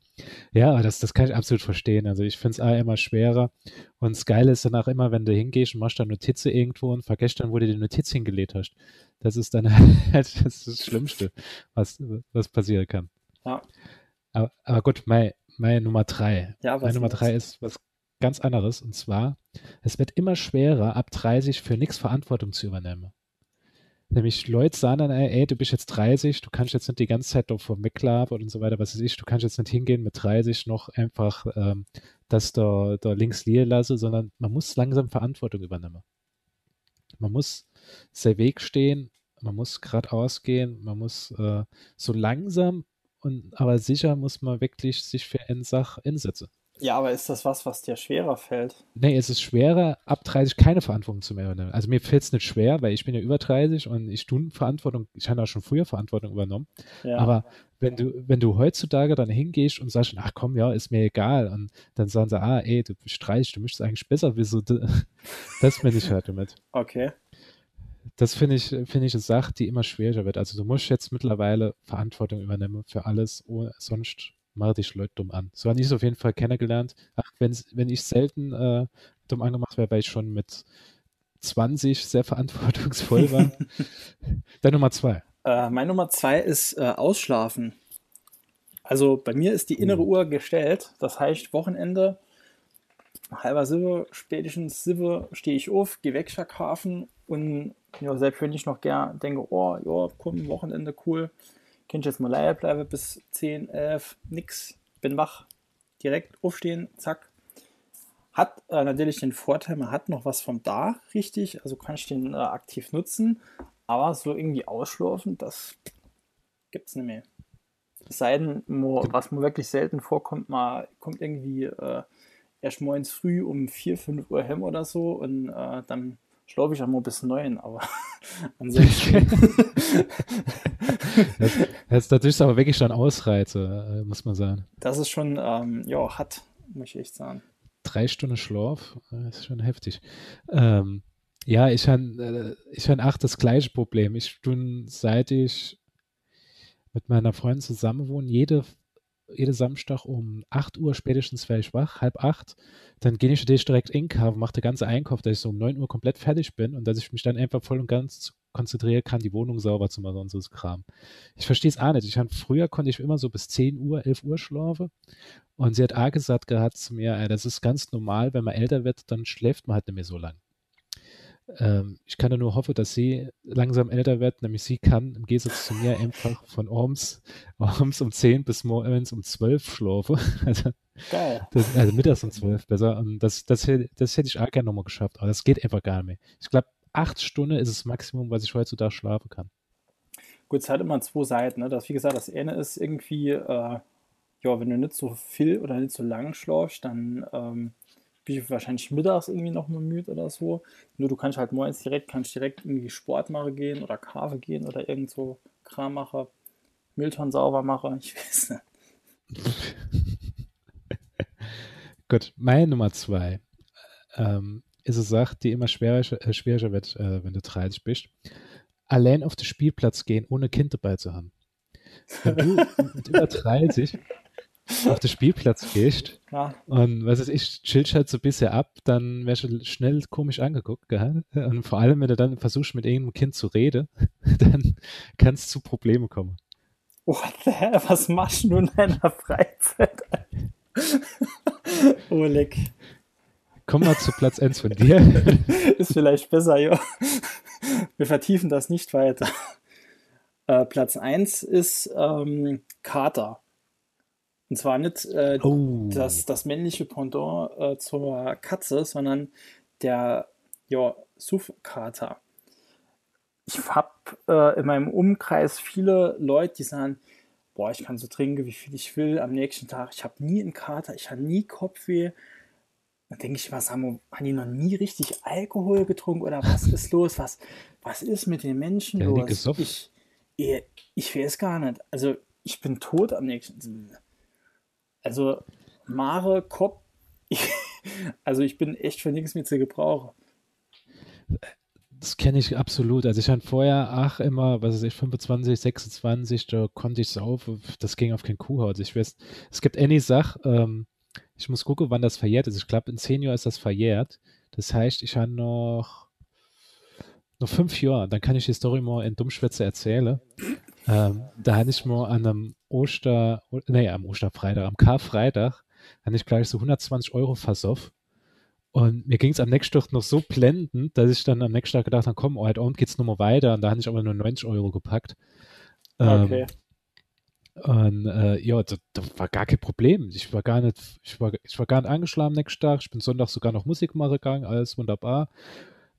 Ja, das, das kann ich absolut verstehen. Also ich finde es auch immer schwerer. Und das Geile ist dann auch immer, wenn du hingehst und machst dann Notizen irgendwo und vergisst dann, wo du die Notiz hingelegt hast. Das ist dann halt das, das Schlimmste, was, was passieren kann. Ja. Aber, aber gut, meine mein Nummer drei. Ja, was meine Nummer drei ist was ganz anderes. Und zwar, es wird immer schwerer, ab 30 für nichts Verantwortung zu übernehmen. Nämlich Leute sagen dann, ey, du bist jetzt 30, du kannst jetzt nicht die ganze Zeit doch vom und so weiter, was weiß ich, du kannst jetzt nicht hingehen mit 30 noch einfach ähm, das da, da links liegen lassen, sondern man muss langsam Verantwortung übernehmen. Man muss sehr Weg stehen, man muss geradeaus gehen, man muss äh, so langsam und aber sicher muss man wirklich sich für eine Sache einsetzen. Ja, aber ist das was, was dir schwerer fällt? Nee, es ist schwerer, ab 30 keine Verantwortung zu mehr übernehmen. Also mir fällt es nicht schwer, weil ich bin ja über 30 und ich tue Verantwortung, ich habe auch schon früher Verantwortung übernommen. Ja. Aber wenn du, wenn du heutzutage dann hingehst und sagst, ach komm, ja, ist mir egal, und dann sagen sie, ah, ey, du bist 30, du möchtest eigentlich besser, du- das bin ich halt damit. Okay. Das finde ich, finde ich eine Sache, die immer schwerer wird. Also du musst jetzt mittlerweile Verantwortung übernehmen für alles, oh, sonst mache dich Leute dumm an. So habe ich es auf jeden Fall kennengelernt. Ach, wenn's, wenn ich selten äh, dumm angemacht werde, weil ich schon mit 20 sehr verantwortungsvoll war. Dann Nummer zwei. Äh, mein Nummer zwei ist äh, Ausschlafen. Also bei mir ist die innere Oh. Uhr gestellt. Das heißt, Wochenende, halber Silber, spätestens Silber stehe ich auf, gehe weg, verkaufen und ja, selbst wenn ich noch gern denke, oh, ja, komm, Wochenende, cool, kann jetzt mal leer bleiben bis 10, 11, nix, bin wach, direkt aufstehen, zack. Hat äh, natürlich den Vorteil, man hat noch was vom da, richtig, also kann ich den äh, aktiv nutzen, aber so irgendwie ausschlafen, das gibt's nicht mehr. Es sei denn, mo, was mir wirklich selten vorkommt, man kommt irgendwie äh, erst morgens früh um 4, 5 Uhr heim oder so und äh, dann schlafe ich auch mal bis 9, aber ansonsten. Das, das ist natürlich aber wirklich schon Ausreize, äh, muss man sagen. das ist schon, ähm, ja, hat, muss ich echt sagen. Drei Stunden Schlaf, äh, ist schon heftig. Ähm, ja, ich habe äh, ich hab auch das gleiche Problem. Ich tue, seit ich mit meiner Freundin zusammen wohne, jede, jede Samstag um 8 Uhr spätestens wäre ich wach, halb acht. Dann gehe ich natürlich direkt einkaufen, mache den ganzen Einkauf, dass ich so um 9 Uhr komplett fertig bin und dass ich mich dann einfach voll und ganz konzentrieren kann, die Wohnung sauber zu machen und so das Kram. Ich verstehe es auch nicht. Ich hab, früher konnte ich immer so bis 10 Uhr, 11 Uhr schlafen. Und sie hat auch gesagt gehabt zu mir, das ist ganz normal, wenn man älter wird, dann schläft man halt nicht mehr so lang. Ähm, ich kann ja nur hoffen, dass sie langsam älter wird, nämlich sie kann im Gegensatz zu mir einfach von Orms, Orms um 10 bis morgens um 12 schlafen. Also, Geil. das, also mittags um 12 besser. Und das, das, hätte- das hätte ich auch gerne nochmal geschafft, aber das geht einfach gar nicht mehr. Ich glaube, acht Stunden ist das Maximum, was ich heutzutage schlafen kann. Gut, es hat immer zwei Seiten. Ne? Das, wie gesagt, das eine ist irgendwie, äh, ja, wenn du nicht so viel oder nicht so lang schläfst, dann ähm, bist du wahrscheinlich mittags irgendwie noch mal müde oder so. Nur du kannst halt morgens direkt, kannst direkt irgendwie Sport machen gehen oder Kaffee gehen oder irgend so Kram machen, Mülltonnen sauber machen, ich weiß nicht. Gut, meine Nummer zwei ähm, ist eine Sache, die immer schwerer, äh, schwieriger wird, äh, wenn du 30 bist. Allein auf den Spielplatz gehen, ohne Kind dabei zu haben. Wenn du mit über 30 auf den Spielplatz gehst Ja, und was weiß ich, chillst halt so ein bisschen ab, dann wärst du schnell komisch angeguckt. Gell? Und vor allem, wenn du dann versuchst, mit irgendeinem Kind zu reden, dann kann es zu Problemen kommen. What the hell, was machst du in deiner Freizeit? leck. Komm mal zu Platz 1 von dir. Ist vielleicht besser, ja. Wir vertiefen das nicht weiter. Äh, Platz 1 ist ähm, Kater. Und zwar nicht äh, Oh. das, das männliche Pendant äh, zur Katze, sondern der ja, Suff-Kater. Ich habe äh, in meinem Umkreis viele Leute, die sagen, boah, ich kann so trinken, wie viel ich will am nächsten Tag. Ich habe nie einen Kater, ich habe nie Kopfweh. Dann denke ich, was haben, haben die noch nie richtig Alkohol getrunken oder was ist los? Was, was ist mit den Menschen nie los? Ich, ich, ich weiß gar nicht. Also ich bin tot am nächsten. Also Mare, Kopf. also ich bin echt für nichts mehr zu gebrauchen. Das kenne ich absolut. Also ich hatte vorher, ach, immer, was weiß ich, 25, 26, da konnte ich auf, das ging auf kein Kuhhaut. Ich weiß, es gibt eine Sache, ähm, ich muss gucken, wann das verjährt ist. Ich glaube, in zehn Jahren ist das verjährt. Das heißt, ich habe noch, noch fünf Jahre, dann kann ich die Story mal in Dummschwätze erzählen. Ähm, da hatte ich mal an einem Oster, nee, am Osterfreitag, am Karfreitag, hatte ich gleich so 120 Euro versoff. Und mir ging es am nächsten Tag noch so blendend, dass ich dann am nächsten Tag gedacht habe, komm, oh, heute Abend geht's nochmal weiter. Und da hatte ich aber nur 90 Euro gepackt. Ähm, Okay. Und äh, ja, das, das war gar kein Problem. Ich war gar nicht, ich war, ich war gar nicht angeschlagen am nächsten Tag. Ich bin Sonntag sogar noch Musik machen gegangen, alles wunderbar.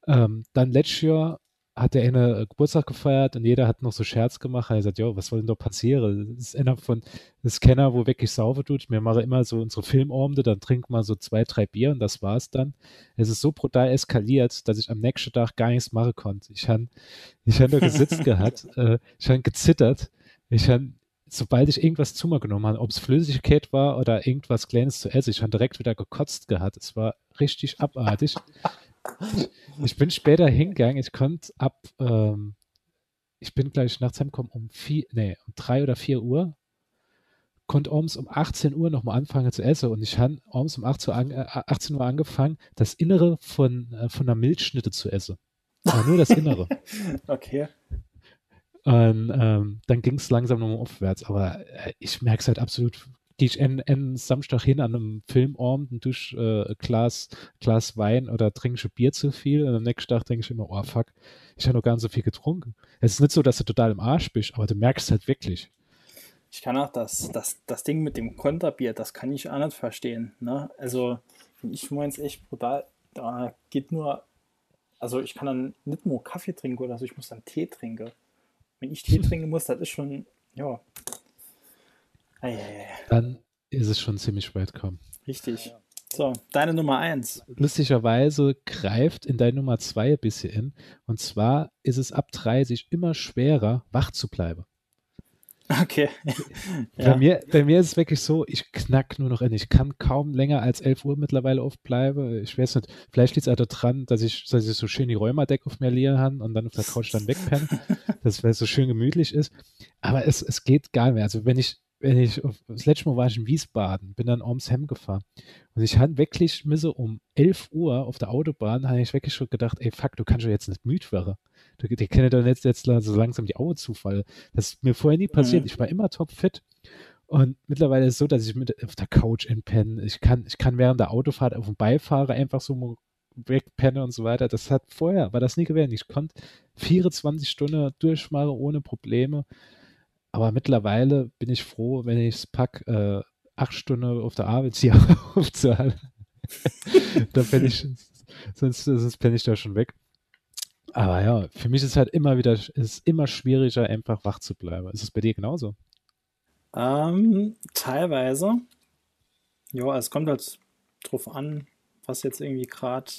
Ähm, dann letztes Jahr hat der eine äh, Geburtstag gefeiert und jeder hat noch so Scherz gemacht. Er hat gesagt, ja, was soll denn da passieren? Das ist einer von, das Kenner, wo wirklich sauber tut. Wir machen immer so unsere Filmabende, dann trinken wir so zwei, drei Bier und das war's dann. Es ist so brutal eskaliert, dass ich am nächsten Tag gar nichts machen konnte. Ich habe ich hab da gesitzt gehabt, äh, ich habe gezittert. Ich habe sobald ich irgendwas zu mir genommen habe, ob es Flüssigkeit war oder irgendwas Kleines zu essen, ich habe direkt wieder gekotzt gehabt. Es war richtig abartig. Ich bin später hingegangen, ich konnte ab, ähm, ich bin gleich nachts heimgekommen um vier, nee, um drei oder vier Uhr, konnte abends um 18 Uhr nochmal anfangen zu essen und ich habe abends um 8 Uhr, an, äh, 18 Uhr angefangen, das Innere von, äh, von einer Milchschnitte zu essen. Aber nur das Innere. Okay. Und ähm, dann ging es langsam nochmal aufwärts. Aber äh, ich merke es halt absolut. Ich en, en Samstag hin an einem Filmabend und durch äh, Glas, Glas Wein oder trinke ich ein Bier zu viel und am nächsten Tag denke ich immer, oh fuck, ich habe noch gar nicht so viel getrunken. Es ist nicht so, dass du total im Arsch bist, aber du merkst halt wirklich. Ich kann auch das, das, das Ding mit dem Konterbier, das kann ich auch nicht verstehen. Ne? Also, ich meine es echt brutal. Da geht nur, also ich kann dann nicht nur Kaffee trinken oder so, ich muss dann Tee trinken. Wenn ich Tee trinken muss, das ist schon, ja. Dann ist es schon ziemlich weit gekommen. richtig. So, deine Nummer eins. Lustigerweise greift in deine Nummer zwei ein bisschen in. Und zwar ist es ab 30 immer schwerer, wach zu bleiben. Okay. Bei, ja. mir, bei mir ist es wirklich so, ich knack nur noch in. Ich kann kaum länger als 11 Uhr mittlerweile aufbleiben. Ich weiß nicht, vielleicht liegt es auch daran, dass ich, dass ich so schön die Rheumadeck auf mir liegen habe und dann auf der Couch dann wegpenne, dass es so schön gemütlich ist. Aber es, es geht gar nicht mehr. Also wenn ich, wenn ich, das letzte Mal war ich in Wiesbaden, bin dann ums Hemm gefahren und ich hatte wirklich misse um 11 Uhr auf der Autobahn, habe ich wirklich schon gedacht, ey fuck, du kannst doch jetzt nicht müde werden. Du, die können doch jetzt, jetzt so langsam die Augen zufallen. Das ist mir vorher nie passiert. Mhm. Ich war immer topfit. Und mittlerweile ist es so, dass ich mit auf der Couch entpenne. Ich kann, ich kann während der Autofahrt auf dem Beifahrer einfach so wegpenne und so weiter. Das hat vorher, war das nie gewesen. Ich konnte 24 Stunden durchmachen ohne Probleme. Aber mittlerweile bin ich froh, wenn ich es pack, äh, acht Stunden auf der Arbeit hier aufzuhalten. da bin ich, sonst, sonst bin ich da schon weg. Aber ja, für mich ist halt immer wieder, ist immer schwieriger, einfach wach zu bleiben. Ist es bei dir genauso? Ähm, teilweise. Ja, es kommt halt drauf an, was jetzt irgendwie gerade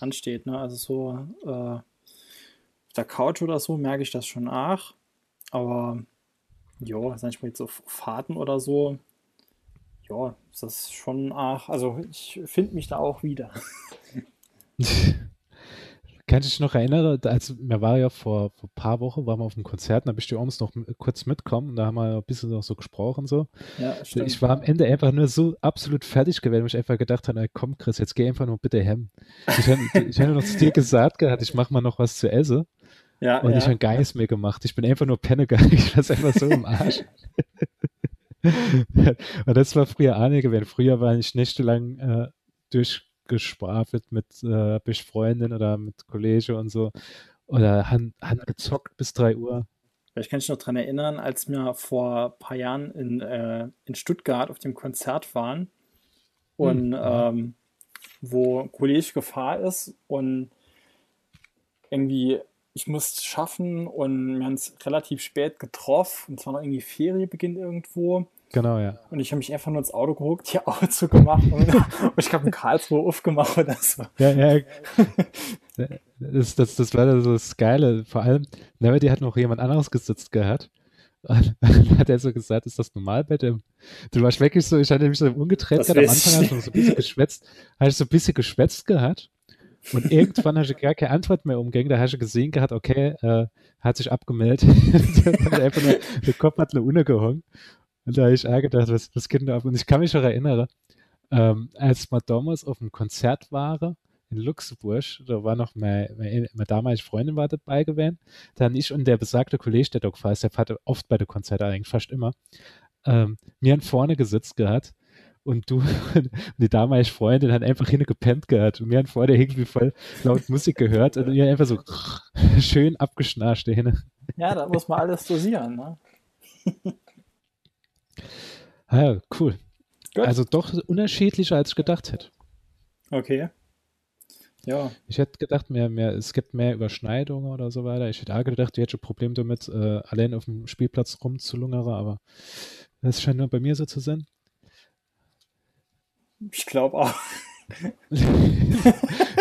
ansteht. Ne? Also so äh, auf der Couch oder so merke ich das schon nach. Aber ja, sag ich mal jetzt auf Fahrten oder so, ja, ist das schon ach, also ich finde mich da auch wieder. Kann ich dich noch erinnern, als mir war ja vor, vor ein paar Wochen, waren wir auf einem Konzert, da bist du abends noch kurz mitkommen und da haben wir ein bisschen noch so gesprochen so. Ja, stimmt. Ich war am Ende einfach nur so absolut fertig gewesen, weil ich einfach gedacht habe, komm Chris, jetzt geh einfach nur bitte hem. Ich habe ich hab noch zu dir gesagt gehabt, ich mache mal noch was zu essen. Ja, Und ja. ich habe gar nichts mehr gemacht. Ich bin einfach nur Penne gegangen. Ich war einfach so im Arsch. und das war früher auch nicht gewesen. Früher war ich nächtelang äh, durchgeschwafelt mit äh, mit Freundin oder mit Kollege und so. Oder han, han gezockt bis 3 Uhr. Ich kann mich noch dran erinnern, als wir vor ein paar Jahren in, äh, in Stuttgart auf dem Konzert waren und ähm, wo Kollege Gefahr ist und irgendwie ich musste schaffen und wir haben es relativ spät getroffen und zwar noch irgendwie Ferienbeginn irgendwo Genau, ja. und ich habe mich einfach nur ins Auto gehuckt, die Auto zugemacht und, und ich habe in Karlsruhe aufgemacht oder so. Ja, ja. Das, das, das war das, das Geile. Vor allem, Neverdy hat noch jemand anderes gesitzt gehabt. Und dann hat er so gesagt, ist das normal bei dem? Du warst wirklich so, ich hatte mich so gerade am Anfang hast du so ein bisschen geschwätzt, hast du so ein bisschen geschwätzt gehabt. Und irgendwann hast du gar keine Antwort mehr umgegangen. Da hast du gesehen gehabt, okay, äh, hat sich abgemeldet. Einfach nur, der Kopf hat eine untergehangen. Und da habe ich auch gedacht, was, was geht denn da ab? Und ich kann mich noch erinnern, ähm, als wir damals auf einem Konzert waren in Luxemburg, da war noch meine, meine, meine damalige Freundin war dabei gewesen, dann ich und der besagte Kollege, der Doc der fährt oft bei den Konzerten, eigentlich fast immer, ähm, mir an vorne gesitzt gehabt und du die damalige Freundin hat einfach hinten gepennt gehabt und mir an vorne irgendwie voll laut Musik gehört und mir einfach so schön abgeschnarcht dahin. Ja, da muss man alles dosieren. Ne? Ah ja, cool. Gut. Also doch unterschiedlicher, als ich gedacht hätte. Okay. Ja, Ich hätte gedacht, mehr, mehr, es gibt mehr Überschneidungen oder so weiter. Ich hätte auch gedacht, du hättest ein Problem damit, äh, allein auf dem Spielplatz rumzulungern, aber das scheint nur bei mir so zu sein. Ich glaube auch.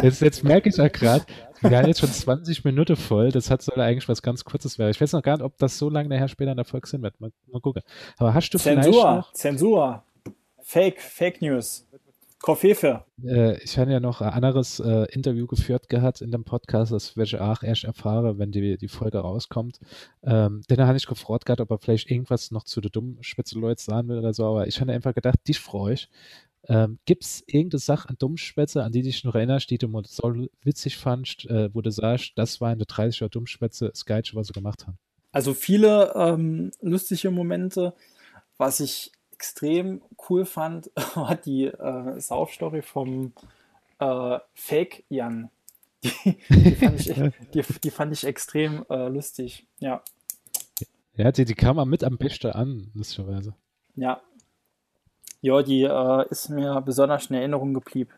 Jetzt, jetzt merke ich ja gerade, wir haben jetzt schon 20 Minuten voll. Das hat soll eigentlich was ganz Kurzes werden. Ich weiß noch gar nicht, ob das so lange nachher später ein Erfolg sein wird. Mal, mal gucken. Aber hast du vielleicht Zensur, noch, Zensur. Fake, Fake News. Koffefe. äh, ich habe ja noch ein anderes äh, Interview geführt gehabt in dem Podcast, das werde ich auch erst erfahren, wenn die, die Folge rauskommt. Ähm, den habe ich gefreut gehabt, ob er vielleicht irgendwas noch zu den dummen Spitze-Leuten sagen will oder so, aber ich habe einfach gedacht, dich freue ich. Ähm, Gibt es irgendeine Sache an Dummschwätze, an die dich noch erinnerst, die du mal so witzig fandst, äh, wo du sagst, das war eine 30er Dummschwätze, Geilste, was sie gemacht haben? Also viele ähm, lustige Momente. Was ich extrem cool fand, war die äh, Saufstory vom äh, Fake Jan. Die, die, fand ich, die, die fand ich extrem äh, lustig. Ja, Ja, die, die kam am mit am besten an, lustigerweise. ja. Ja, die äh, ist mir besonders in Erinnerung geblieben.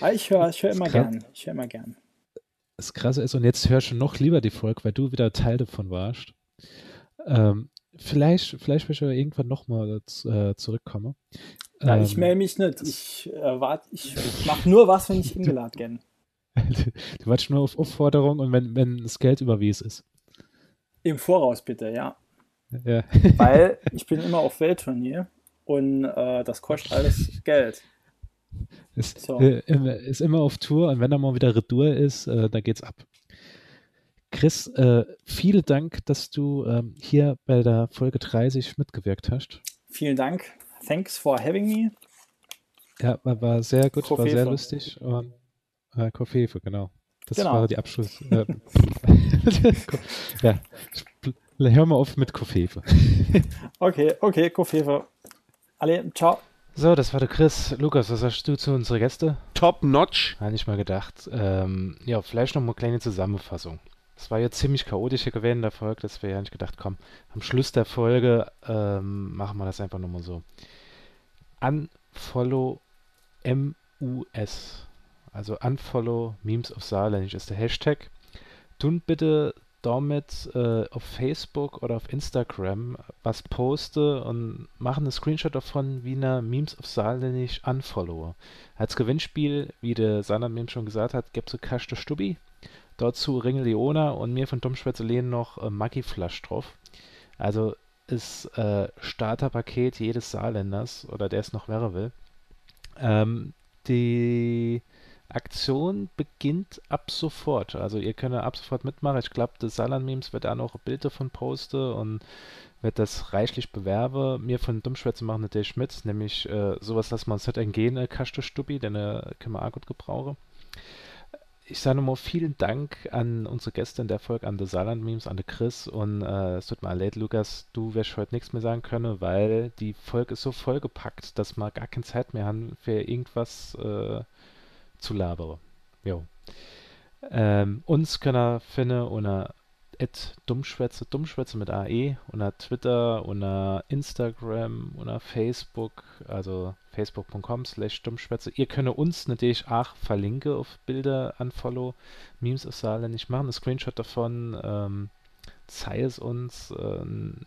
Aber ich höre ich hör immer gern. Ich höre immer gern. Das Krasse ist, und jetzt hörst du noch lieber die Folge, weil du wieder Teil davon warst. Ähm, vielleicht, vielleicht will ich aber irgendwann nochmal äh, zurückkommen. Ja, ich Ähm, melde mich nicht. Ich, äh, wart, ich mache nur was, wenn ich eingeladen bin. du wartest nur auf Aufforderung und wenn, wenn das Geld überwies ist. Im Voraus bitte, ja. Ja. Weil ich bin immer auf Weltturnier und äh, das kostet alles Geld. Ist, So. äh, immer- ist immer auf Tour und wenn er mal wieder Retour ist, äh, da geht's ab. Chris, äh, vielen Dank, dass du ähm, hier bei der Folge 30 mitgewirkt hast. Vielen Dank. Thanks for having me. Ja, war, war sehr gut, war sehr Kofefe. lustig. Und, äh, Kofefe, genau. Das Genau. war die Abschluss. Äh, ja, hör mal auf mit Kofefe. Okay, okay, Kofefe. Alle, ciao. So, das war der Chris. Lukas, was sagst du zu unseren Gästen? Top notch. Habe ich mal gedacht. Ähm, ja, vielleicht noch mal eine kleine Zusammenfassung. Es war ja ziemlich chaotisch hier gewesen, der Folge, deswegen habe ich gedacht, komm, am Schluss der Folge ähm, machen wir das einfach nochmal so. Unfollow MUS. Also Unfollow Memes of Saarländisch ist der Hashtag. Tun bitte damit äh, auf Facebook oder auf Instagram was poste und machen einen Screenshot davon, wie eine Memes of Saarländisch unfollower. Als Gewinnspiel, wie der Saarland Meme schon gesagt hat, gibt es so Kaste Stubi. Dazu Ringe Leona und mir von Dummschwätze Lehn noch äh, Maggi Flash drauf. Also ist äh, Starterpaket jedes Saarländers oder der es noch wäre will. Ähm, die Aktion beginnt ab sofort. Also ihr könnt ab sofort mitmachen. Ich glaube, das Saarland-Memes wird da noch ein Bild davon posten und wird das reichlich bewerben. Mir von Dummschwätze machen natürlich mit, nämlich äh, sowas lassen wir uns nicht entgehen, äh, Kaste Stuppi, denn äh, können wir auch gut gebrauchen. Ich sage nochmal vielen Dank an unsere Gäste in der Folge, an die Saarland-Memes, an den Chris und äh, es tut mir leid, Lukas, du wirst heute nichts mehr sagen können, weil die Folge ist so vollgepackt, dass wir gar keine Zeit mehr haben für irgendwas äh, zu labern. Jo. Ähm, uns können ihr finden unter dummschwätze, dummschwätze mit AE, unter Twitter, unter Instagram, unter Facebook, also facebook.com slash dummschwätze. Ihr könnt uns natürlich auch verlinken auf Bilder an Follow, Memes aus Saarländisch machen, ein Screenshot davon, ähm, sei es uns, äh,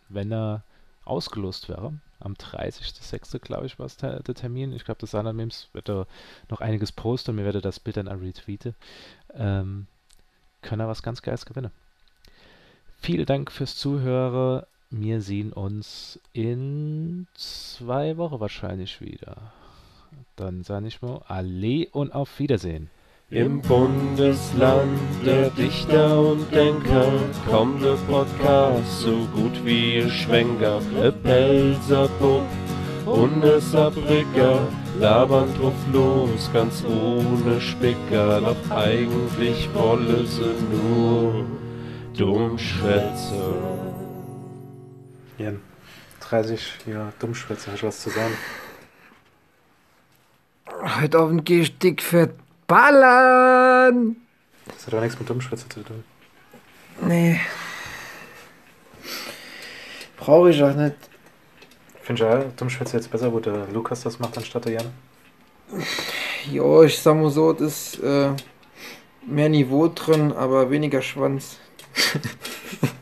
wenn er ausgelost wäre am 30.06. glaube ich war es der, Termin. Ich glaube, das Saarland Memes wird da noch einiges posten mir werde das Bild dann retweeten. Ähm, können wir was ganz Geiles gewinnen. Vielen Dank fürs Zuhören. Wir sehen uns in zwei Wochen wahrscheinlich wieder. Dann sage ich mal Alle und auf Wiedersehen. Im Bundesland der Dichter und Denker kommt der Podcast so gut wie ein Schwenker. E Pelzerpupp und e Saarbrücker labern drauf los, ganz ohne Spicker. Doch eigentlich wolle sie nur Dummschwätze. Jan, 30 Jahre Dummschwätze, hast du was zu sagen? Heute Abend geh ich dick fett ballern. Das hat aber nichts mit Dummschwätze zu tun. Nee. Brauche ich auch nicht. Findest du ja, Dummschwätze jetzt besser, wo der Lukas das macht, anstatt der Jan? Ja, ich sag mal so, das ist äh, mehr Niveau drin, aber weniger Schwanz.